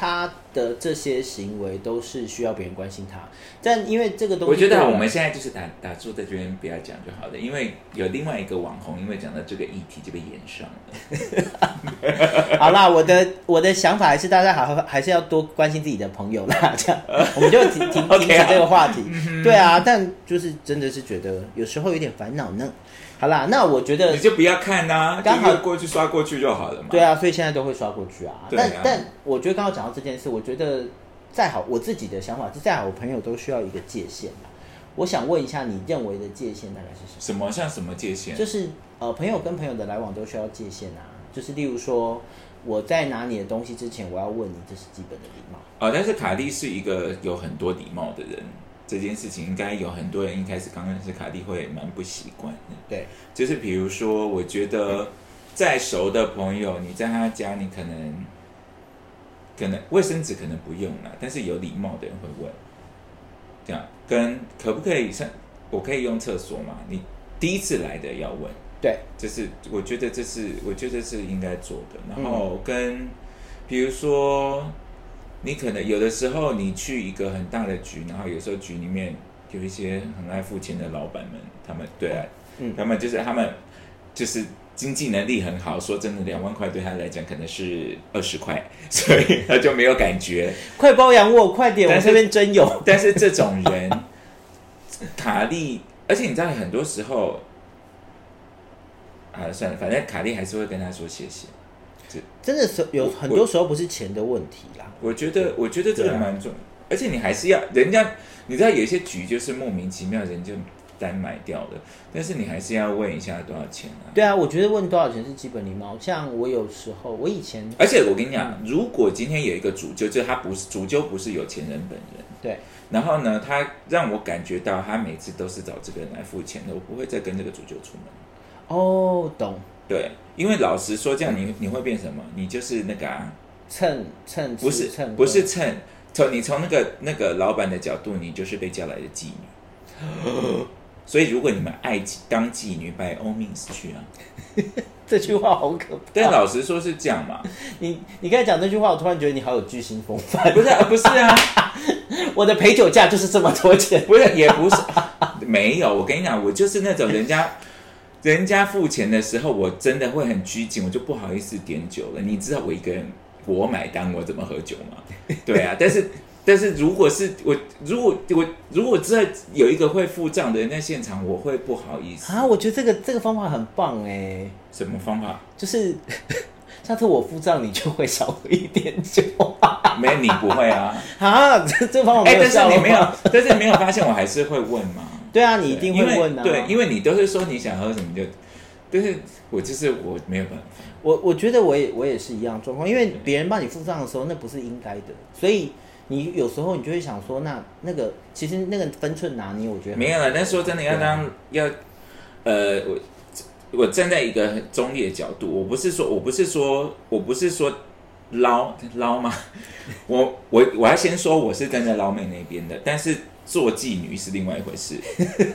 他的这些行为都是需要别人关心他，但因为这个东西，我觉得我们现在就是打打住在这边不要讲就好了，因为有另外一个网红，因为讲到这个议题就被延上了。好啦，我的我的想法还是大家好还是要多关心自己的朋友啦，这样我们就停停停 止这个话题。对啊，但就是真的是觉得有时候有点烦恼呢。好啦，那我觉得你就不要看呐，刚好过去刷过去就好了嘛。对啊，所以现在都会刷过去啊。但但我觉得刚刚讲到这件事，我觉得再好，我自己的想法是再好，我朋友都需要一个界限嘛。我想问一下，你认为的界限大概是什么？什么像什么界限？就是呃，朋友跟朋友的来往都需要界限啊。就是例如说，我在拿你的东西之前，我要问你，这是基本的礼貌。哦，但是卡莉是一个有很多礼貌的人。这件事情应该有很多人一开始刚认识卡蒂会蛮不习惯的。对，就是比如说，我觉得再熟的朋友，你在他家，你可能可能卫生纸可能不用了，但是有礼貌的人会问。这样跟可不可以上，我可以用厕所吗？你第一次来的要问，对，这是我觉得这是我觉得是应该做的。然后嗯跟比如说，你可能有的时候你去一个很大的局，然后有时候局里面有一些很爱付钱的老板们，他们对啊，嗯他们就是他们就是经济能力很好，说真的，两万块对他来讲可能是二十块，所以他就没有感觉。快包养我，快点，我这边真有。但是这种人，卡利，而且你知道，很多时候，啊，算了，反正卡利还是会跟他说谢谢。真的是有很多时候不是钱的问题啦。我觉得，我觉得这个蛮重，而且你还是要人家，你知道有一些局就是莫名其妙人就单买掉了，但是你还是要问一下多少钱啊。对啊，我觉得问多少钱是基本礼貌。像我有时候，我以前而且我跟你讲，嗯如果今天有一个主揪，就是他不是主揪，不是有钱人本人，对然后呢，他让我感觉到他每次都是找这个人来付钱的，我不会再跟这个主揪出门。哦懂对，因为老实说，这样你你会变什么？你就是那个啊，蹭蹭吃不是蹭不是喝蹭，从你从那个那个老板的角度，你就是被叫来的妓女。所以如果你们爱当妓女，by all means 去啊。这句话好可怕。但老实说是这样嘛，你你刚才讲这句话，我突然觉得你好有巨星风范。不是啊不是啊，我的陪酒价就是这么多钱。不是也不是，没有。我跟你讲，我就是那种人家。人家付钱的时候，我真的会很拘谨，我就不好意思点酒了。你知道我一个人我买单，我怎么喝酒吗？对啊，但是但是如果是我，如果我如果知道有一个会付账的人在现场，我会不好意思。啊，我觉得这个这个方法很棒哎，什么方法？就是 下次我付账，你就会少喝一点酒 没，你不会啊。啊。这这方法哎、没有但是你没有，但是你没有发现，我还是会问嘛。对啊，你一定会问啊。对，因为你都是说你想喝什么就，但是我就是我没有办法。我我觉得我也我也是一样的状况，因为别人帮你付账的时候，那不是应该的，所以你有时候你就会想说，那那个其实那个分寸拿捏，我觉得很没有了，但说真的，要当要，呃，我我站在一个很中立的角度，我不是说我不是说我不是说捞捞吗？我我我要先说我是站在捞妹那边的，但是做妓女是另外一回事。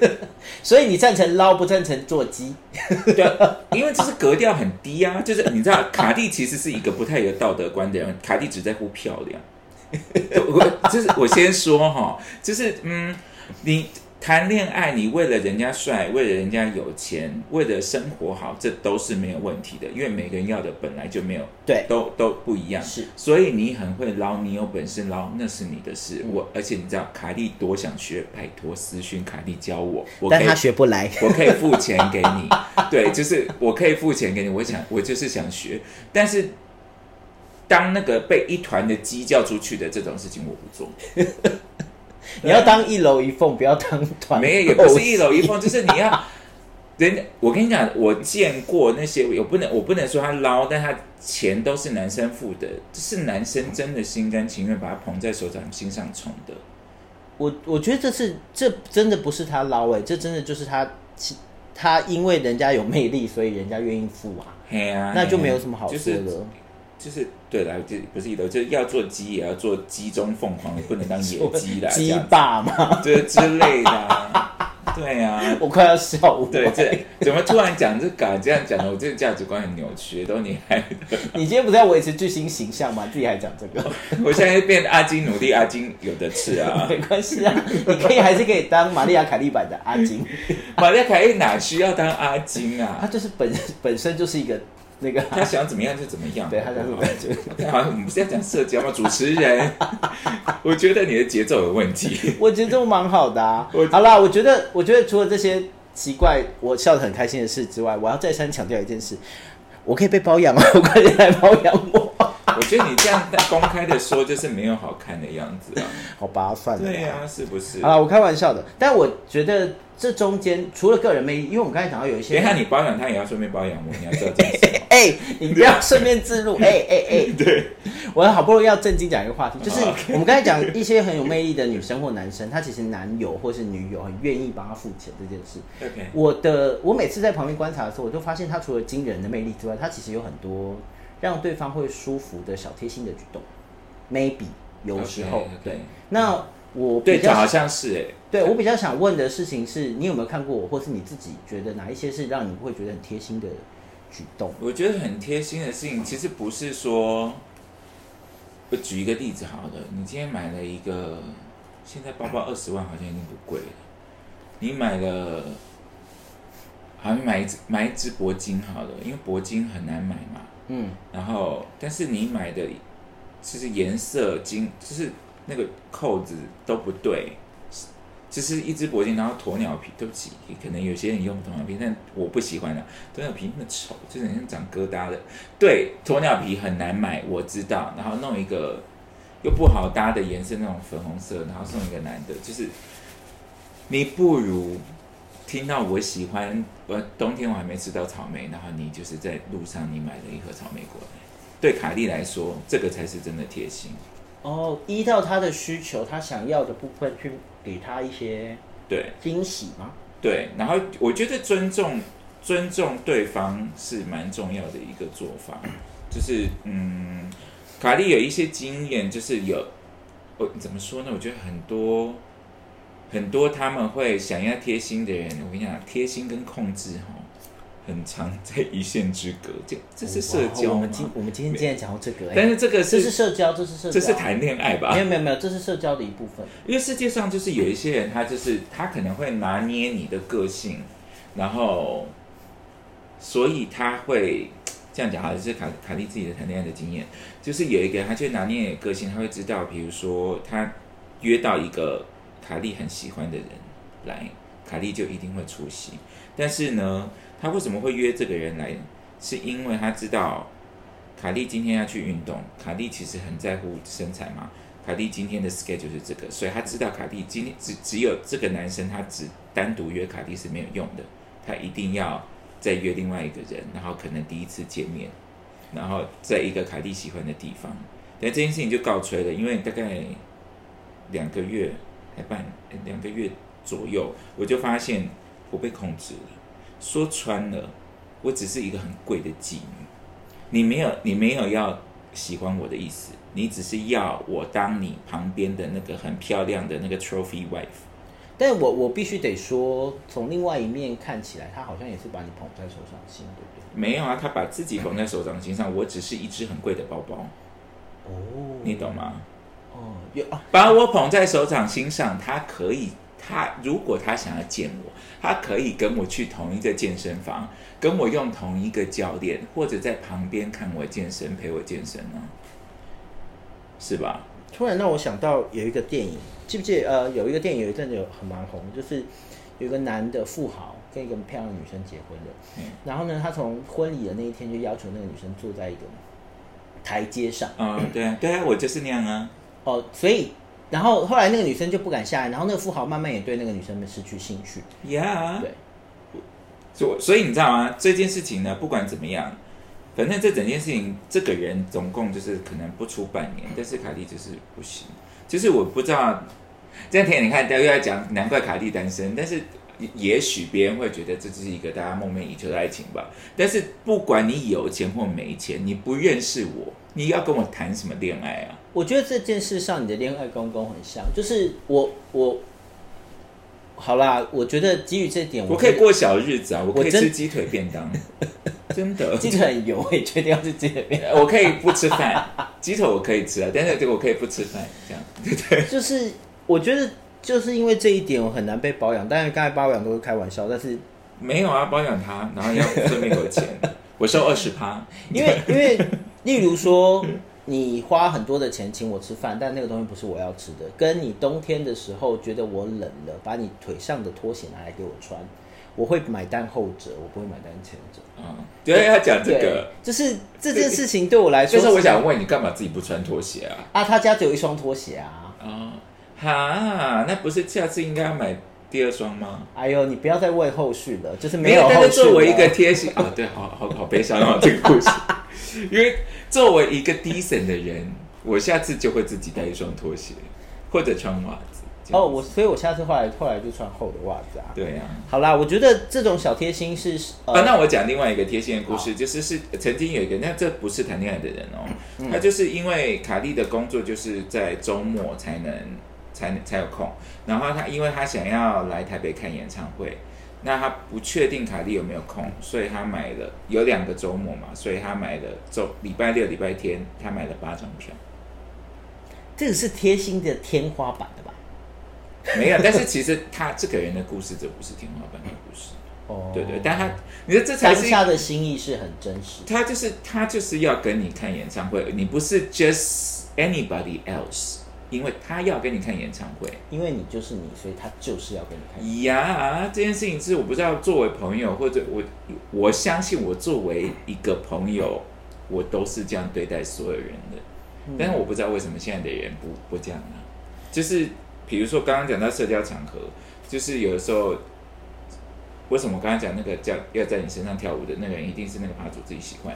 所以你赞成捞，不赞成做鸡。对啊，因为这是格调很低啊，就是你知道，卡蒂其实是一个不太有道德观的人，卡蒂只在乎漂亮。我就是我先说哈，就是嗯，你谈恋爱，你为了人家帅，为了人家有钱，为了生活好，这都是没有问题的，因为每个人要的本来就没有，对都都不一样。是，所以你很会捞，你有本事捞，那是你的事。嗯我而且你知道，卡利多想学，拜托私讯卡利教我，我可以但他学不来。我可以付钱给你，对，就是我可以付钱给你，我想我就是想学，但是当那个被一团的鸡叫出去的这种事情，我不做。你要当一楼一凤，不要当团。没有，也不是一楼一凤，就是你要人家。我跟你讲，我见过那些，我不能，我不能说他捞，但他钱都是男生付的，是男生真的心甘情愿把他捧在手掌心上宠的。我我觉得这是这真的不是他捞哎、这真的就是他他因为人家有魅力，所以人家愿意付啊，嘿啊，那就没有什么好就是说的。就是对啦，就不是一头，就是要做鸡也要做鸡中凤凰，也不能当野鸡啦，这鸡霸嘛，对之类的啊、对啊，我快要笑了。对，这怎么突然讲这个啊、这样讲的，我这个价值观很扭曲，都你还，你今天不是要维持巨星形象吗？自己还讲这个，我现在变阿金努力，阿金有的吃啊。没关系啊，你可以还是可以当玛丽亚凯莉版的阿金，马丽凯莉哪需要当阿金啊？她？就是本本身就是一个那个，他想怎么样就怎么样。对他想怎么样就但好像我们不是要讲社交吗？主持人，我觉得你的节奏有问题。我觉得这蛮好的啊。好啦，我觉得，我觉得除了这些奇怪我笑得很开心的事之外，我要再三强调一件事：我可以被包养吗？快点来包养我！我觉得你这样公开的说，就是没有好看的样子啊。好吧，算了。对呀、是不是？啊，我开玩笑的，但我觉得这中间除了个人魅力，因为我们刚才讲到有一些，等一下你包养他，也要顺便包养我，你要知道这件事。哎、你不要顺便自入，哎哎哎，对，我好不容易要正经讲一个话题，就是我们刚才讲一些很有魅力的女生或男生，他其实男友或是女友很愿意帮他付钱这件事。OK，我的我每次在旁边观察的时候，我就发现他除了惊人的魅力之外，他其实有很多让对方会舒服的小贴心的举动，maybe 有时候对。那我对，比较好像是哎，对我比较想问的事情是，你有没有看过我，或是你自己觉得哪一些是让你会觉得很贴心的举动？我觉得很贴心的事情，其实不是说，我举一个例子好了，你今天买了一个，现在包包二十万好像已经不贵了，你买了，好像买一只买一只铂金好了，因为铂金很难买嘛，嗯，然后但是你买的就是颜色金，就是那个扣子都不对。就是一只铂金，然后鸵鸟皮，对不起，可能有些人用鸵鸟皮，但我不喜欢的。鸵鸟皮那么丑，就是像长疙瘩的。对，鸵鸟皮很难买，我知道。然后弄一个又不好搭的颜色，那种粉红色，然后送一个男的，就是你不如听到我喜欢，我冬天我还没吃到草莓，然后你就是在路上你买了一盒草莓过来。对卡莉来说，这个才是真的贴心。哦，依照他的需求，他想要的部分去给他一些对惊喜吗？对，然后我觉得尊重尊重对方是蛮重要的一个做法，就是嗯，卡莉有一些经验，就是有我怎么说呢？我觉得很多很多他们会想要贴心的人，我跟你讲，贴心跟控制哈。很长在一线之隔，这这是社交我们今我们今天今天讲到这个，但是这个这是社交，这是社这是谈恋爱吧？没有没有没有，这是社交的一部分。因为世界上就是有一些人，他就是他可能会拿捏你的个性，然后所以他会这样讲，好像是卡卡莉自己的谈恋爱的经验，就是有一个人他就拿捏你的个性，他会知道，比如说他约到一个卡莉很喜欢的人来，卡莉就一定会出席，但是呢。他为什么会约这个人来？是因为他知道卡莉今天要去运动，卡莉其实很在乎身材嘛。卡莉今天的 schedule 就是这个，所以他知道卡莉今天只只有这个男生，他只单独约卡莉是没有用的，他一定要再约另外一个人，然后可能第一次见面，然后在一个卡莉喜欢的地方。但这件事情就告吹了，因为大概两个月还半两个月左右，我就发现我被控制了。说穿了，我只是一个很贵的妓女，你没有你没有要喜欢我的意思，你只是要我当你旁边的那个很漂亮的那个 trophy wife。但我我必须得说，从另外一面看起来，他好像也是把你捧在手掌心，对不对？没有啊，他把自己捧在手掌心上，我只是一只很贵的包包。哦，你懂吗？哦，有啊，把我捧在手掌心上，他可以。他如果他想要见我，他可以跟我去同一个健身房，跟我用同一个教练，或者在旁边看我健身，陪我健身呢，是吧？突然让我想到有一个电影，记不记得？呃，有一个电影有一阵子有很蛮红，就是有一个男的富豪跟一个漂亮的女生结婚了，嗯然后呢，他从婚礼的那一天就要求那个女生坐在一个台阶上。嗯，对啊，对啊，我就是那样啊。哦，所以。然后后来那个女生就不敢下来，然后那个富豪慢慢也对那个女生们失去兴趣。Yeah，对。所所以你知道吗？这件事情呢，不管怎么样，反正这整件事情，这个人总共就是可能不出半年，但是凯莉就是不行。就是我不知道，这样听你看，又在讲，难怪卡蒂单身。但是也许别人会觉得这只是一个大家梦寐以求的爱情吧。但是不管你有钱或没钱，你不认识我，你要跟我谈什么恋爱啊？我觉得这件事上，你的恋爱公公很像，就是我我，好啦，我觉得基于这点，我可以过小日子啊，我可以吃鸡腿便当，真的，鸡腿很油，我也确定要吃鸡腿便当，我可以不吃饭，鸡腿我可以吃啊，但是我可以不吃饭，这样对对？就是我觉得就是因为这一点，我很难被保养，但是刚才保养都是开玩笑，但是没有啊，保养他，然后要顺便给我钱，我收二十趴，因为因为例如说。你花很多的钱请我吃饭，但那个东西不是我要吃的。跟你冬天的时候觉得我冷了，把你腿上的拖鞋拿来给我穿，我会买单后者，我不会买单前者。嗯，对，要讲这个，就是这件事情对我来说，就是我想问你，干嘛自己不穿拖鞋啊？啊，他家只有一双拖鞋啊。啊，哈，那不是下次应该要买第二双吗？哎呦，你不要再问后续了，就是没有。但是作为一个贴心啊，对，好好好悲伤哦，这个故事，因为。作为一个 decent 的人，我下次就会自己带一双拖鞋，或者穿袜子。哦，我所以，我下次后来后来就穿厚的袜子啊。对呀。好啦，我觉得这种小贴心是啊。那我讲另外一个贴心的故事，就是是曾经有一个，那这不是谈恋爱的人哦，他就是因为卡莉的工作就是在周末才能才才有空。然后他因为他想要来台北看演唱会，那他不确定凯莉有没有空，所以他买了有两个周末嘛，所以他买了周礼拜六、礼拜天，他买了八张票。这个是贴心的天花板的吧？没有，但是其实他这个人的故事，这不是天花板的故事。哦，对对，但他，你说这才是当下的心意是很真实的。他就是他就是要跟你看演唱会，你不是 just anybody else，因为他要跟你看演唱会。因为你就是你，所以他就是要跟你看。呀，这件事情是我不知道，作为朋友或者我我相信我作为一个朋友，我都是这样对待所有人的。但是我不知道为什么现在的人不不这样啊？就是比如说刚刚讲到社交场合，就是有的时候。为什么我刚才讲那个叫要在你身上跳舞的那个人，一定是那个趴主自己喜欢？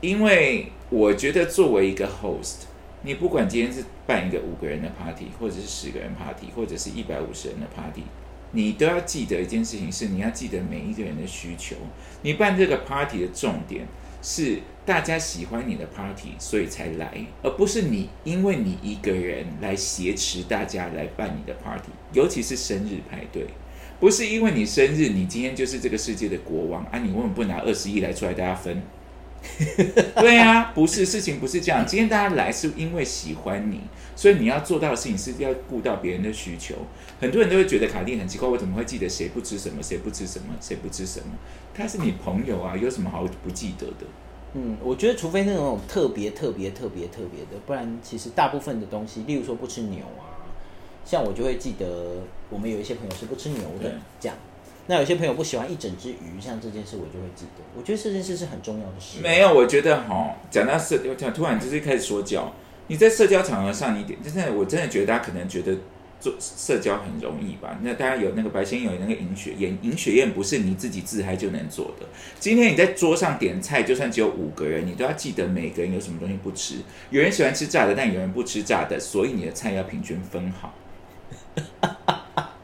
因为我觉得作为一个 host，你不管今天是办一个五个人的 party，或者是十个人 party，或者是一百五十人的 party，你都要记得一件事情，是你要记得每一个人的需求。你办这个 party 的重点是大家喜欢你的 party，所以才来，而不是你因为你一个人来挟持大家来办你的 party，尤其是生日派对。不是因为你生日，你今天就是这个世界的国王啊！你为什么不拿二十亿来出来大家分？对啊，不是事情不是这样。今天大家来是因为喜欢你，所以你要做到的事情是要顾到别人的需求。很多人都会觉得卡蒂很奇怪，我怎么会记得谁不吃什么，谁不吃什么，谁不吃什么？他是你朋友啊，有什么好不记得的？嗯，我觉得除非那种特别特别特别特别的，不然其实大部分的东西，例如说不吃牛啊。像我就会记得，我们有一些朋友是不吃牛的，这样。那有些朋友不喜欢一整只鱼，像这件事我就会记得。我觉得这件事是很重要的事。没有，我觉得哈，讲到社，讲突然就是开始说教。你在社交场合上，你点真的，我真的觉得大家可能觉得做社交很容易吧？那大家有那个白先有那个饮血宴，饮血宴不是你自己自嗨就能做的。今天你在桌上点菜，就算只有五个人，你都要记得每个人有什么东西不吃。有人喜欢吃炸的，但有人不吃炸的，所以你的菜要平均分好。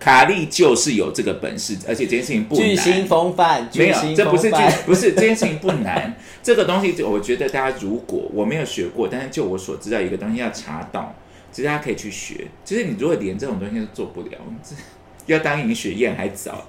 卡利就是有这个本事，而且这件事情不难。巨星风范，没有，这不是巨，不是这件事情不难。这个东西，我觉得大家如果我没有学过，但是就我所知道，一个东西要查到，其实大家可以去学。其实你如果连这种东西都做不了，这要当饮血宴还早。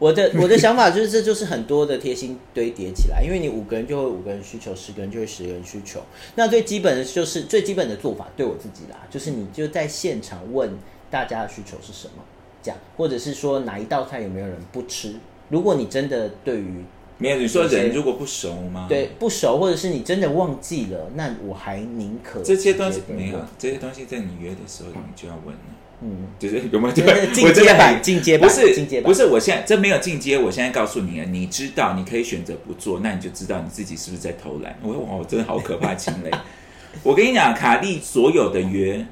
我的 我的想法就是，这就是很多的贴心堆叠起来，因为你五个人就会五个人需求，十个人就会十个人需求。那最基本的就是最基本的做法，对我自己啦，就是你就在现场问。大家的需求是什么？讲，或者是说哪一道菜有没有人不吃？如果你真的对于没有你说人如果不熟吗？对，不熟，或者是你真的忘记了，那我还宁可这些东西没有这些东西在你约的时候你就要问了。嗯，就是有没有进阶版？进阶版不是进阶版，不是我现在这没有进阶。我现在告诉你啊，你知道你可以选择不做，那你就知道你自己是不是在偷懒。我哇，我真的好可怕，秦雷！我跟你讲，卡利所有的约。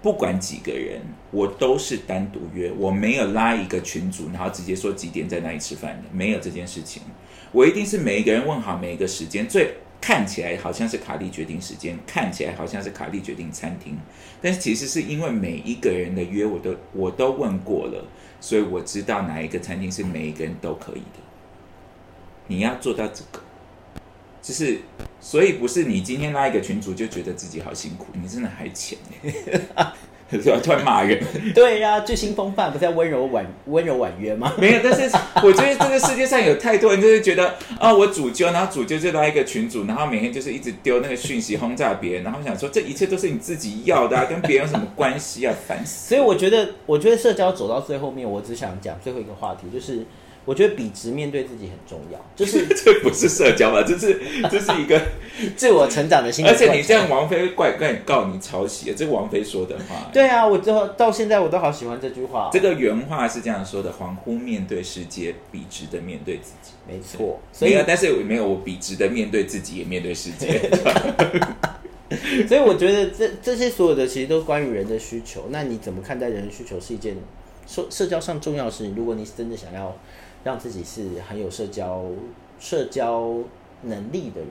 不管几个人，我都是单独约，我没有拉一个群组，然后直接说几点在哪里吃饭的，没有这件事情。我一定是每一个人问好每一个时间，最看起来好像是卡利决定时间，看起来好像是卡利决定餐厅，但是其实是因为每一个人的约我都我都问过了，所以我知道哪一个餐厅是每一个人都可以的。你要做到这个。就是，所以不是你今天拉一个群主就觉得自己好辛苦，你真的还浅，突然突然骂人。对呀，最新风范不是要温柔婉温柔婉约吗？没有，但是我觉得这个世界上有太多人就是觉得啊，我主揪，然后主揪就拉一个群主，然后每天就是一直丢那个讯息轰炸别人，然后想说这一切都是你自己要的，跟别人有什么关系啊？烦死！所以我觉得，我觉得社交走到最后面，我只想讲最后一个话题，就是。我觉得笔直面对自己很重要，就是 这不是社交吧？这是这是一个 自我成长的心。而且你这样，王菲怪怪告你抄袭，这是王菲说的话。对啊，我之后到现在我都好喜欢这句话。这个原话是这样说的：恍惚面对世界，笔直的面对自己。没错，没有，但是没有我笔直的面对自己，也面对世界。所以我觉得这这些所有的其实都关于人的需求。那你怎么看待人的需求是一件社社交上重要的事情？如果你真的想要。让自己是很有社交社交能力的人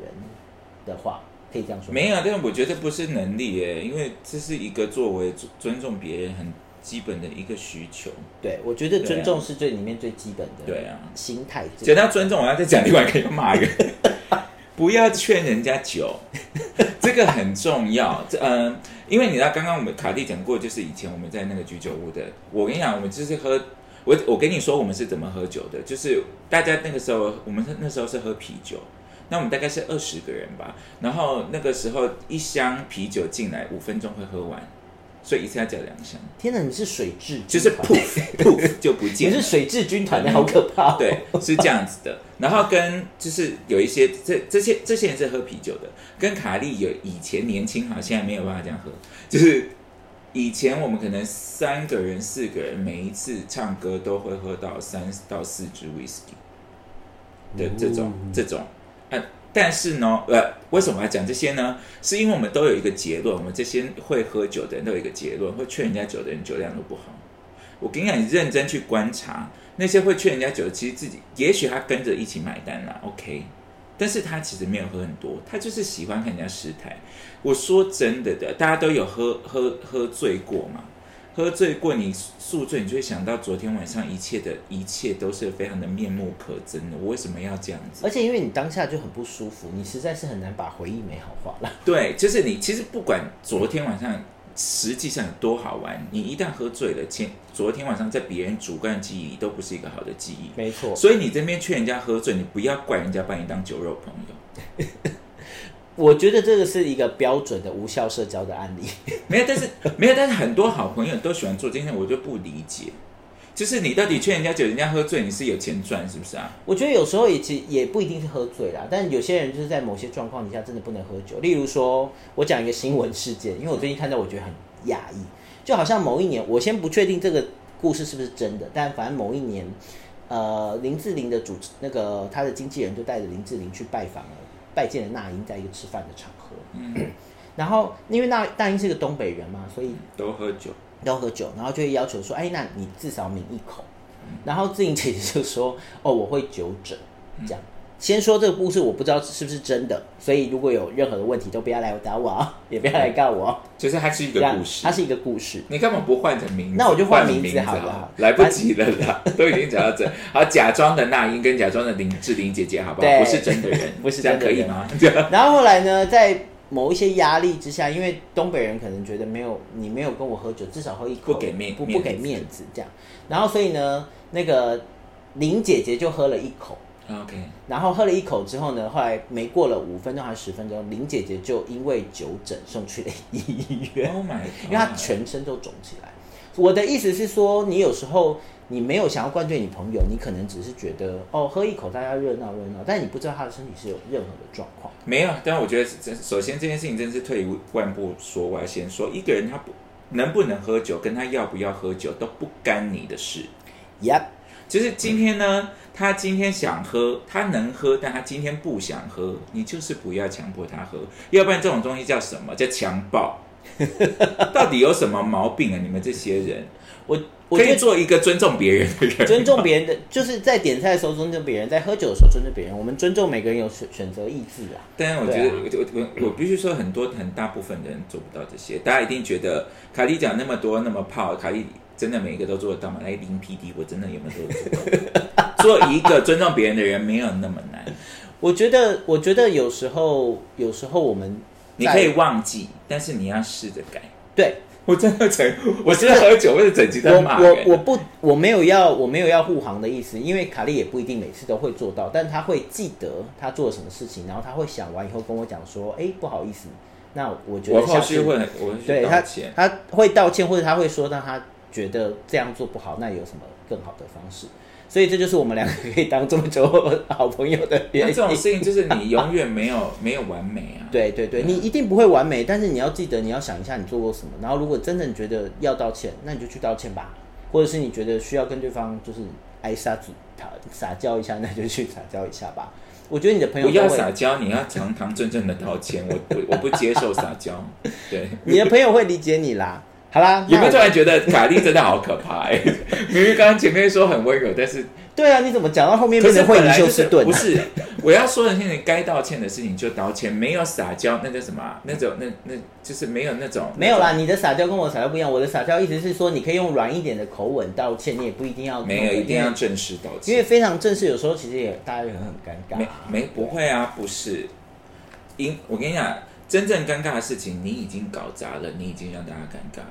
的话，可以这样说。没有，但是我觉得不是能力耶，因为这是一个作为尊重别人很基本的一个需求。对，我觉得尊重是最里面最基本的。对啊，心态。讲到尊重，我要再讲另外一个骂人，不要劝人家酒，这个很重要。这嗯，因为你知道，刚刚我们卡蒂讲过，就是以前我们在那个居酒屋的，我跟你讲，我们就是喝，我我跟你说我们是怎么喝酒的，就是大家那个时候，我们那时候是喝啤酒，那我们大概是二十个人吧，然后那个时候一箱啤酒进来，五分钟会喝完，所以一次要叫两箱，天哪，你是水质就是军团 poof poof 就不你见你是。水质军团的，好可怕、哦。对，是这样子的。然后跟就是有一些这这些这些人是喝啤酒的，跟卡利有以前年轻哈，现在没有办法这样喝。就是以前我们可能三个人、四个人，每一次唱歌都会喝到三到四支 whisky 的这种、这种。呃，但是呢，呃，为什么要讲这些呢？是因为我们都有一个结论，我们这些会喝酒的人都有一个结论，会劝人家酒的人酒量都不好。我跟你讲，你认真去观察那些会劝人家酒的，其实自己也许他跟着一起买单了，OK，但是他其实没有喝很多，他就是喜欢看人家失态。我说真的的，大家都有喝喝喝醉过嘛？喝醉过，你宿醉，你就会想到昨天晚上一切的一切都是非常的面目可憎的。我为什么要这样子而？且因为你当下就很不舒服，你实在是很难把回忆美好化了。对，就是你其实不管昨天晚上实际上有多好玩，你一旦喝醉了，前昨天晚上在别人主观的记忆里都不是一个好的记忆。没错，所以你这边劝人家喝醉，你不要怪人家把你当酒肉朋友。我觉得这个是一个标准的无效社交的案例。没有，但是没有，但是很多好朋友都喜欢做这件事，我就不理解。就是你到底劝人家酒，人家喝醉，你是有钱赚是不是啊？我觉得有时候也其也不一定是喝醉啦，但有些人就是在某些状况底下真的不能喝酒。例如说，我讲一个新闻事件，因为我最近看到，我觉得很讶异，就好像某一年，我先不确定这个故事是不是真的，但反正某一年，呃，林志玲的主持那个他的经纪人就带着林志玲去拜访了拜见了那英，在一个吃饭的场合，嗯，然后因为那那英是个东北人嘛，所以都喝酒，都喝酒，然后就会要求说，哎，那你至少抿一口。然后志颖姐姐就说，哦，我会酒疹，这样。先说这个故事，我不知道是不是真的，所以如果有任何的问题，都不要来打我啊，也不要来告我啊。就是它是一个故事它。是一个故事。你干嘛不换成名字？那我就换名名字好了好，来不及了啦，都已经讲到这。好，假装的那英跟假装的林志玲姐姐，好不好？不是真的人，不是这样真的人可以吗？然后后来呢，在某一些压力之下，因为东北人可能觉得没有你没有跟我喝酒，至少喝一口，不给面不不给面子这样。然后所以呢，那个林姐姐就喝了一口。OK，然后喝了一口之后呢，后来没过了五分钟还是十分钟，林姐姐就因为酒疹送去了医院。Oh my，因为她全身都肿起来。我的意思是说，你有时候你没有想要灌醉你朋友，你可能只是觉得哦，喝一口大家热闹热闹，但你不知道他的身体是有任何的状况。没有，但我觉得这首先这件事情真是退一万步说，我要先说，一个人他不能不能喝酒，跟他要不要喝酒都不干你的事。Yep，就是今天呢，他今天想喝，他能喝，但他今天不想喝，你就是不要强迫他喝，要不然这种东西叫什么？叫强暴。到底有什么毛病啊？你们这些人我我可以做一个尊重别人的人，尊重别人的，就是在点菜的时候尊重别人，在喝酒的时候尊重别人。我们尊重每个人有选选择意志啊。但是我觉得，对我我我必须说，很多很大部分的人做不到这些。大家一定觉得卡莉讲那么多那么泡，卡莉真的每一个都做得到吗？来，零 PD，我真的有没有做得到？做一个尊重别人的人没有那么难，我觉得，我觉得有时候，有时候我们你可以忘记，但是你要试着改。对我真的整，我是喝酒或者整集在我骂人。我我不我没有要我没有要护航的意思，因为卡莉也不一定每次都会做到，但他会记得他做了什么事情，然后他会想完以后跟我讲说，哎，不好意思，那我觉得我后续会，我会对他。他会道歉，或者他会说让他觉得这样做不好，那有什么更好的方式？所以这就是我们两个可以当这么久好朋友的原因。那这种事情就是你永远没有 没有完美啊。对对对，你一定不会完美，但是你要记得，你要想一下你做过什么。然后，如果真的你觉得要道歉，那你就去道歉吧。或者是你觉得需要跟对方就是挨撒子他撒娇一下，那就去撒娇一下吧。我觉得你的朋友不要撒娇，你要堂堂正正的道歉。我我我不接受撒娇。对，你的朋友会理解你啦。好啦，有没有突然觉得卡莉真的好可怕、欸？明明刚刚前面说很温柔，但是对啊，你怎么讲到后面变成惠尼本来就是休斯顿、啊？不是？我要说的现在该道歉的事情就道歉，没有撒娇，那叫什么啊、那种那那就是没有那种没有啦，，你的撒娇跟我撒娇不一样。我的撒娇意思是说，你可以用软一点的口吻道歉，你也不一定要没有一定要正式道歉，因为非常正式，有时候其实也大家也很尴尬、没没不会啊，不是。因我跟你讲，真正尴尬的事情你已经搞砸了，你已经让大家尴尬了。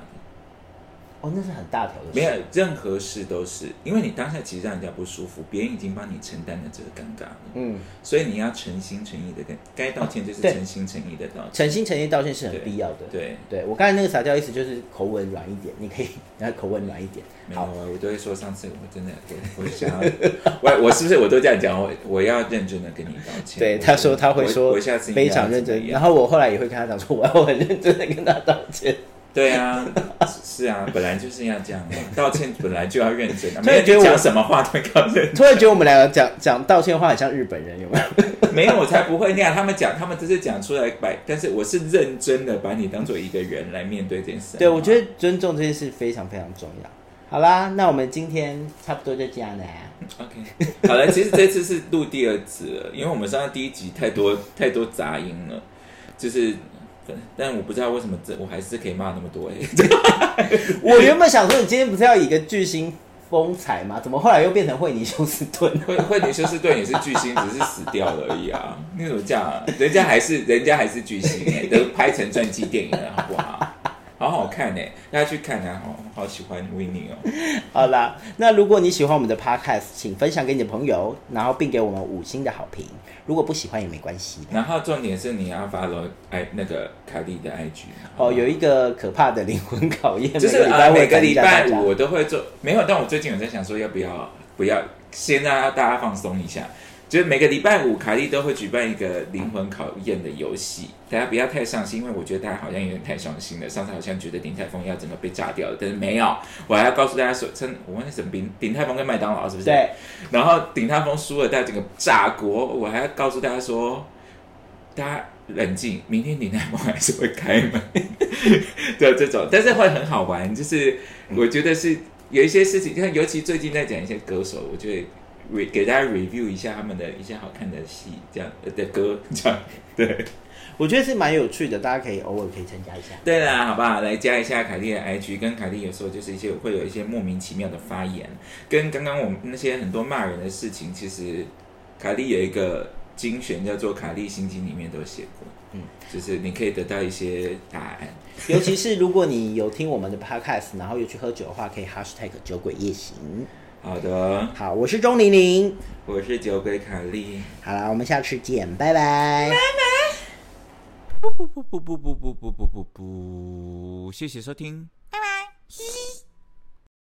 哦，那是很大条的事。没有任何事都是因为你当下其实让人家不舒服，别人已经帮你承担了这个尴尬了，嗯，所以你要诚心诚意的跟该道歉就是对诚心诚意的道歉。诚心诚意道歉是很必要的。对，对我刚才那个撒娇意思就是口吻软一点，你可以然后口吻软一点。没有，好，我都会说上次我真的我我想要 我我是不是我都这样讲？我我要认真的跟你道歉。对，他说他会我说我下次非常认真，然后我后来也会跟他讲说，我要很认真的跟他道歉。对啊，是啊，本来就是要这样啊，道歉本来就要认真啊，突然觉得我没有你讲什么话都会告认突然觉得我们两个讲讲道歉话很像日本人，有没有？没有，我才不会那样。他们讲，他们只是讲出来摆，但是我是认真的把你当做一个人来面对这件事。对，我觉得尊重这件事非常非常重要。好啦，那我们今天差不多就这样了。OK，好了，其实这次是录第二次了，因为我们上次第一集太多太多杂音了，就是，但我不知道为什么这我还是可以骂那么多哎、我原本想说，你今天不是要以一个巨星风采吗？怎么后来又变成惠尼休斯顿？惠惠尼休斯顿也是巨星，只是死掉了而已啊！你怎么这样、啊？人家还是人家还是巨星哎、都拍成传记电影了，好不好？好好看哎、大家去看啊！好好喜欢维尼哦。好啦，那如果你喜欢我们的 podcast，请分享给你的朋友，然后并给我们五星的好评。如果不喜欢也没关系。然后重点是你要 follow 哎那个凯莉的 IG 哦，有一个可怕的灵魂考验，就是每个礼拜会呃每个礼拜五我都会做，没有，但我最近有在想说要不要不要先让大家放松一下。就是每个礼拜五，凯莉都会举办一个灵魂考验的游戏，大家不要太伤心，因为我觉得大家好像有点太伤心了。上次好像觉得鼎泰丰要整个被炸掉了，但是没有。我还要告诉大家说，真我问什么鼎鼎泰丰跟麦当劳是不是？对。然后鼎泰丰输了，大家整个炸锅，我还要告诉大家说，大家冷静，明天鼎泰丰还是会开门。对这种，但是会很好玩，就是我觉得是有一些事情，像尤其最近在讲一些歌手，我觉得 re 给大家 review 一下他们的一些好看的戏，这样呃的歌，这样对我觉得是蛮有趣的，大家可以偶尔可以参加一下。对啦，好不好？来加一下凯莉的 IG，跟凯莉有时候就是一些会有一些莫名其妙的发言，跟刚刚我们那些很多骂人的事情，其实凯莉有一个精选叫做《凯莉心经》，里面都写过，嗯，就是你可以得到一些答案。尤其是如果你有听我们的 podcast，然后又去喝酒的话，可以 hashtag 酒鬼夜行。好的，好，我是钟玲玲，我是酒鬼凯莉。好了，我们下次见，拜拜。不不不不不不不不不不不，谢谢收听，拜拜。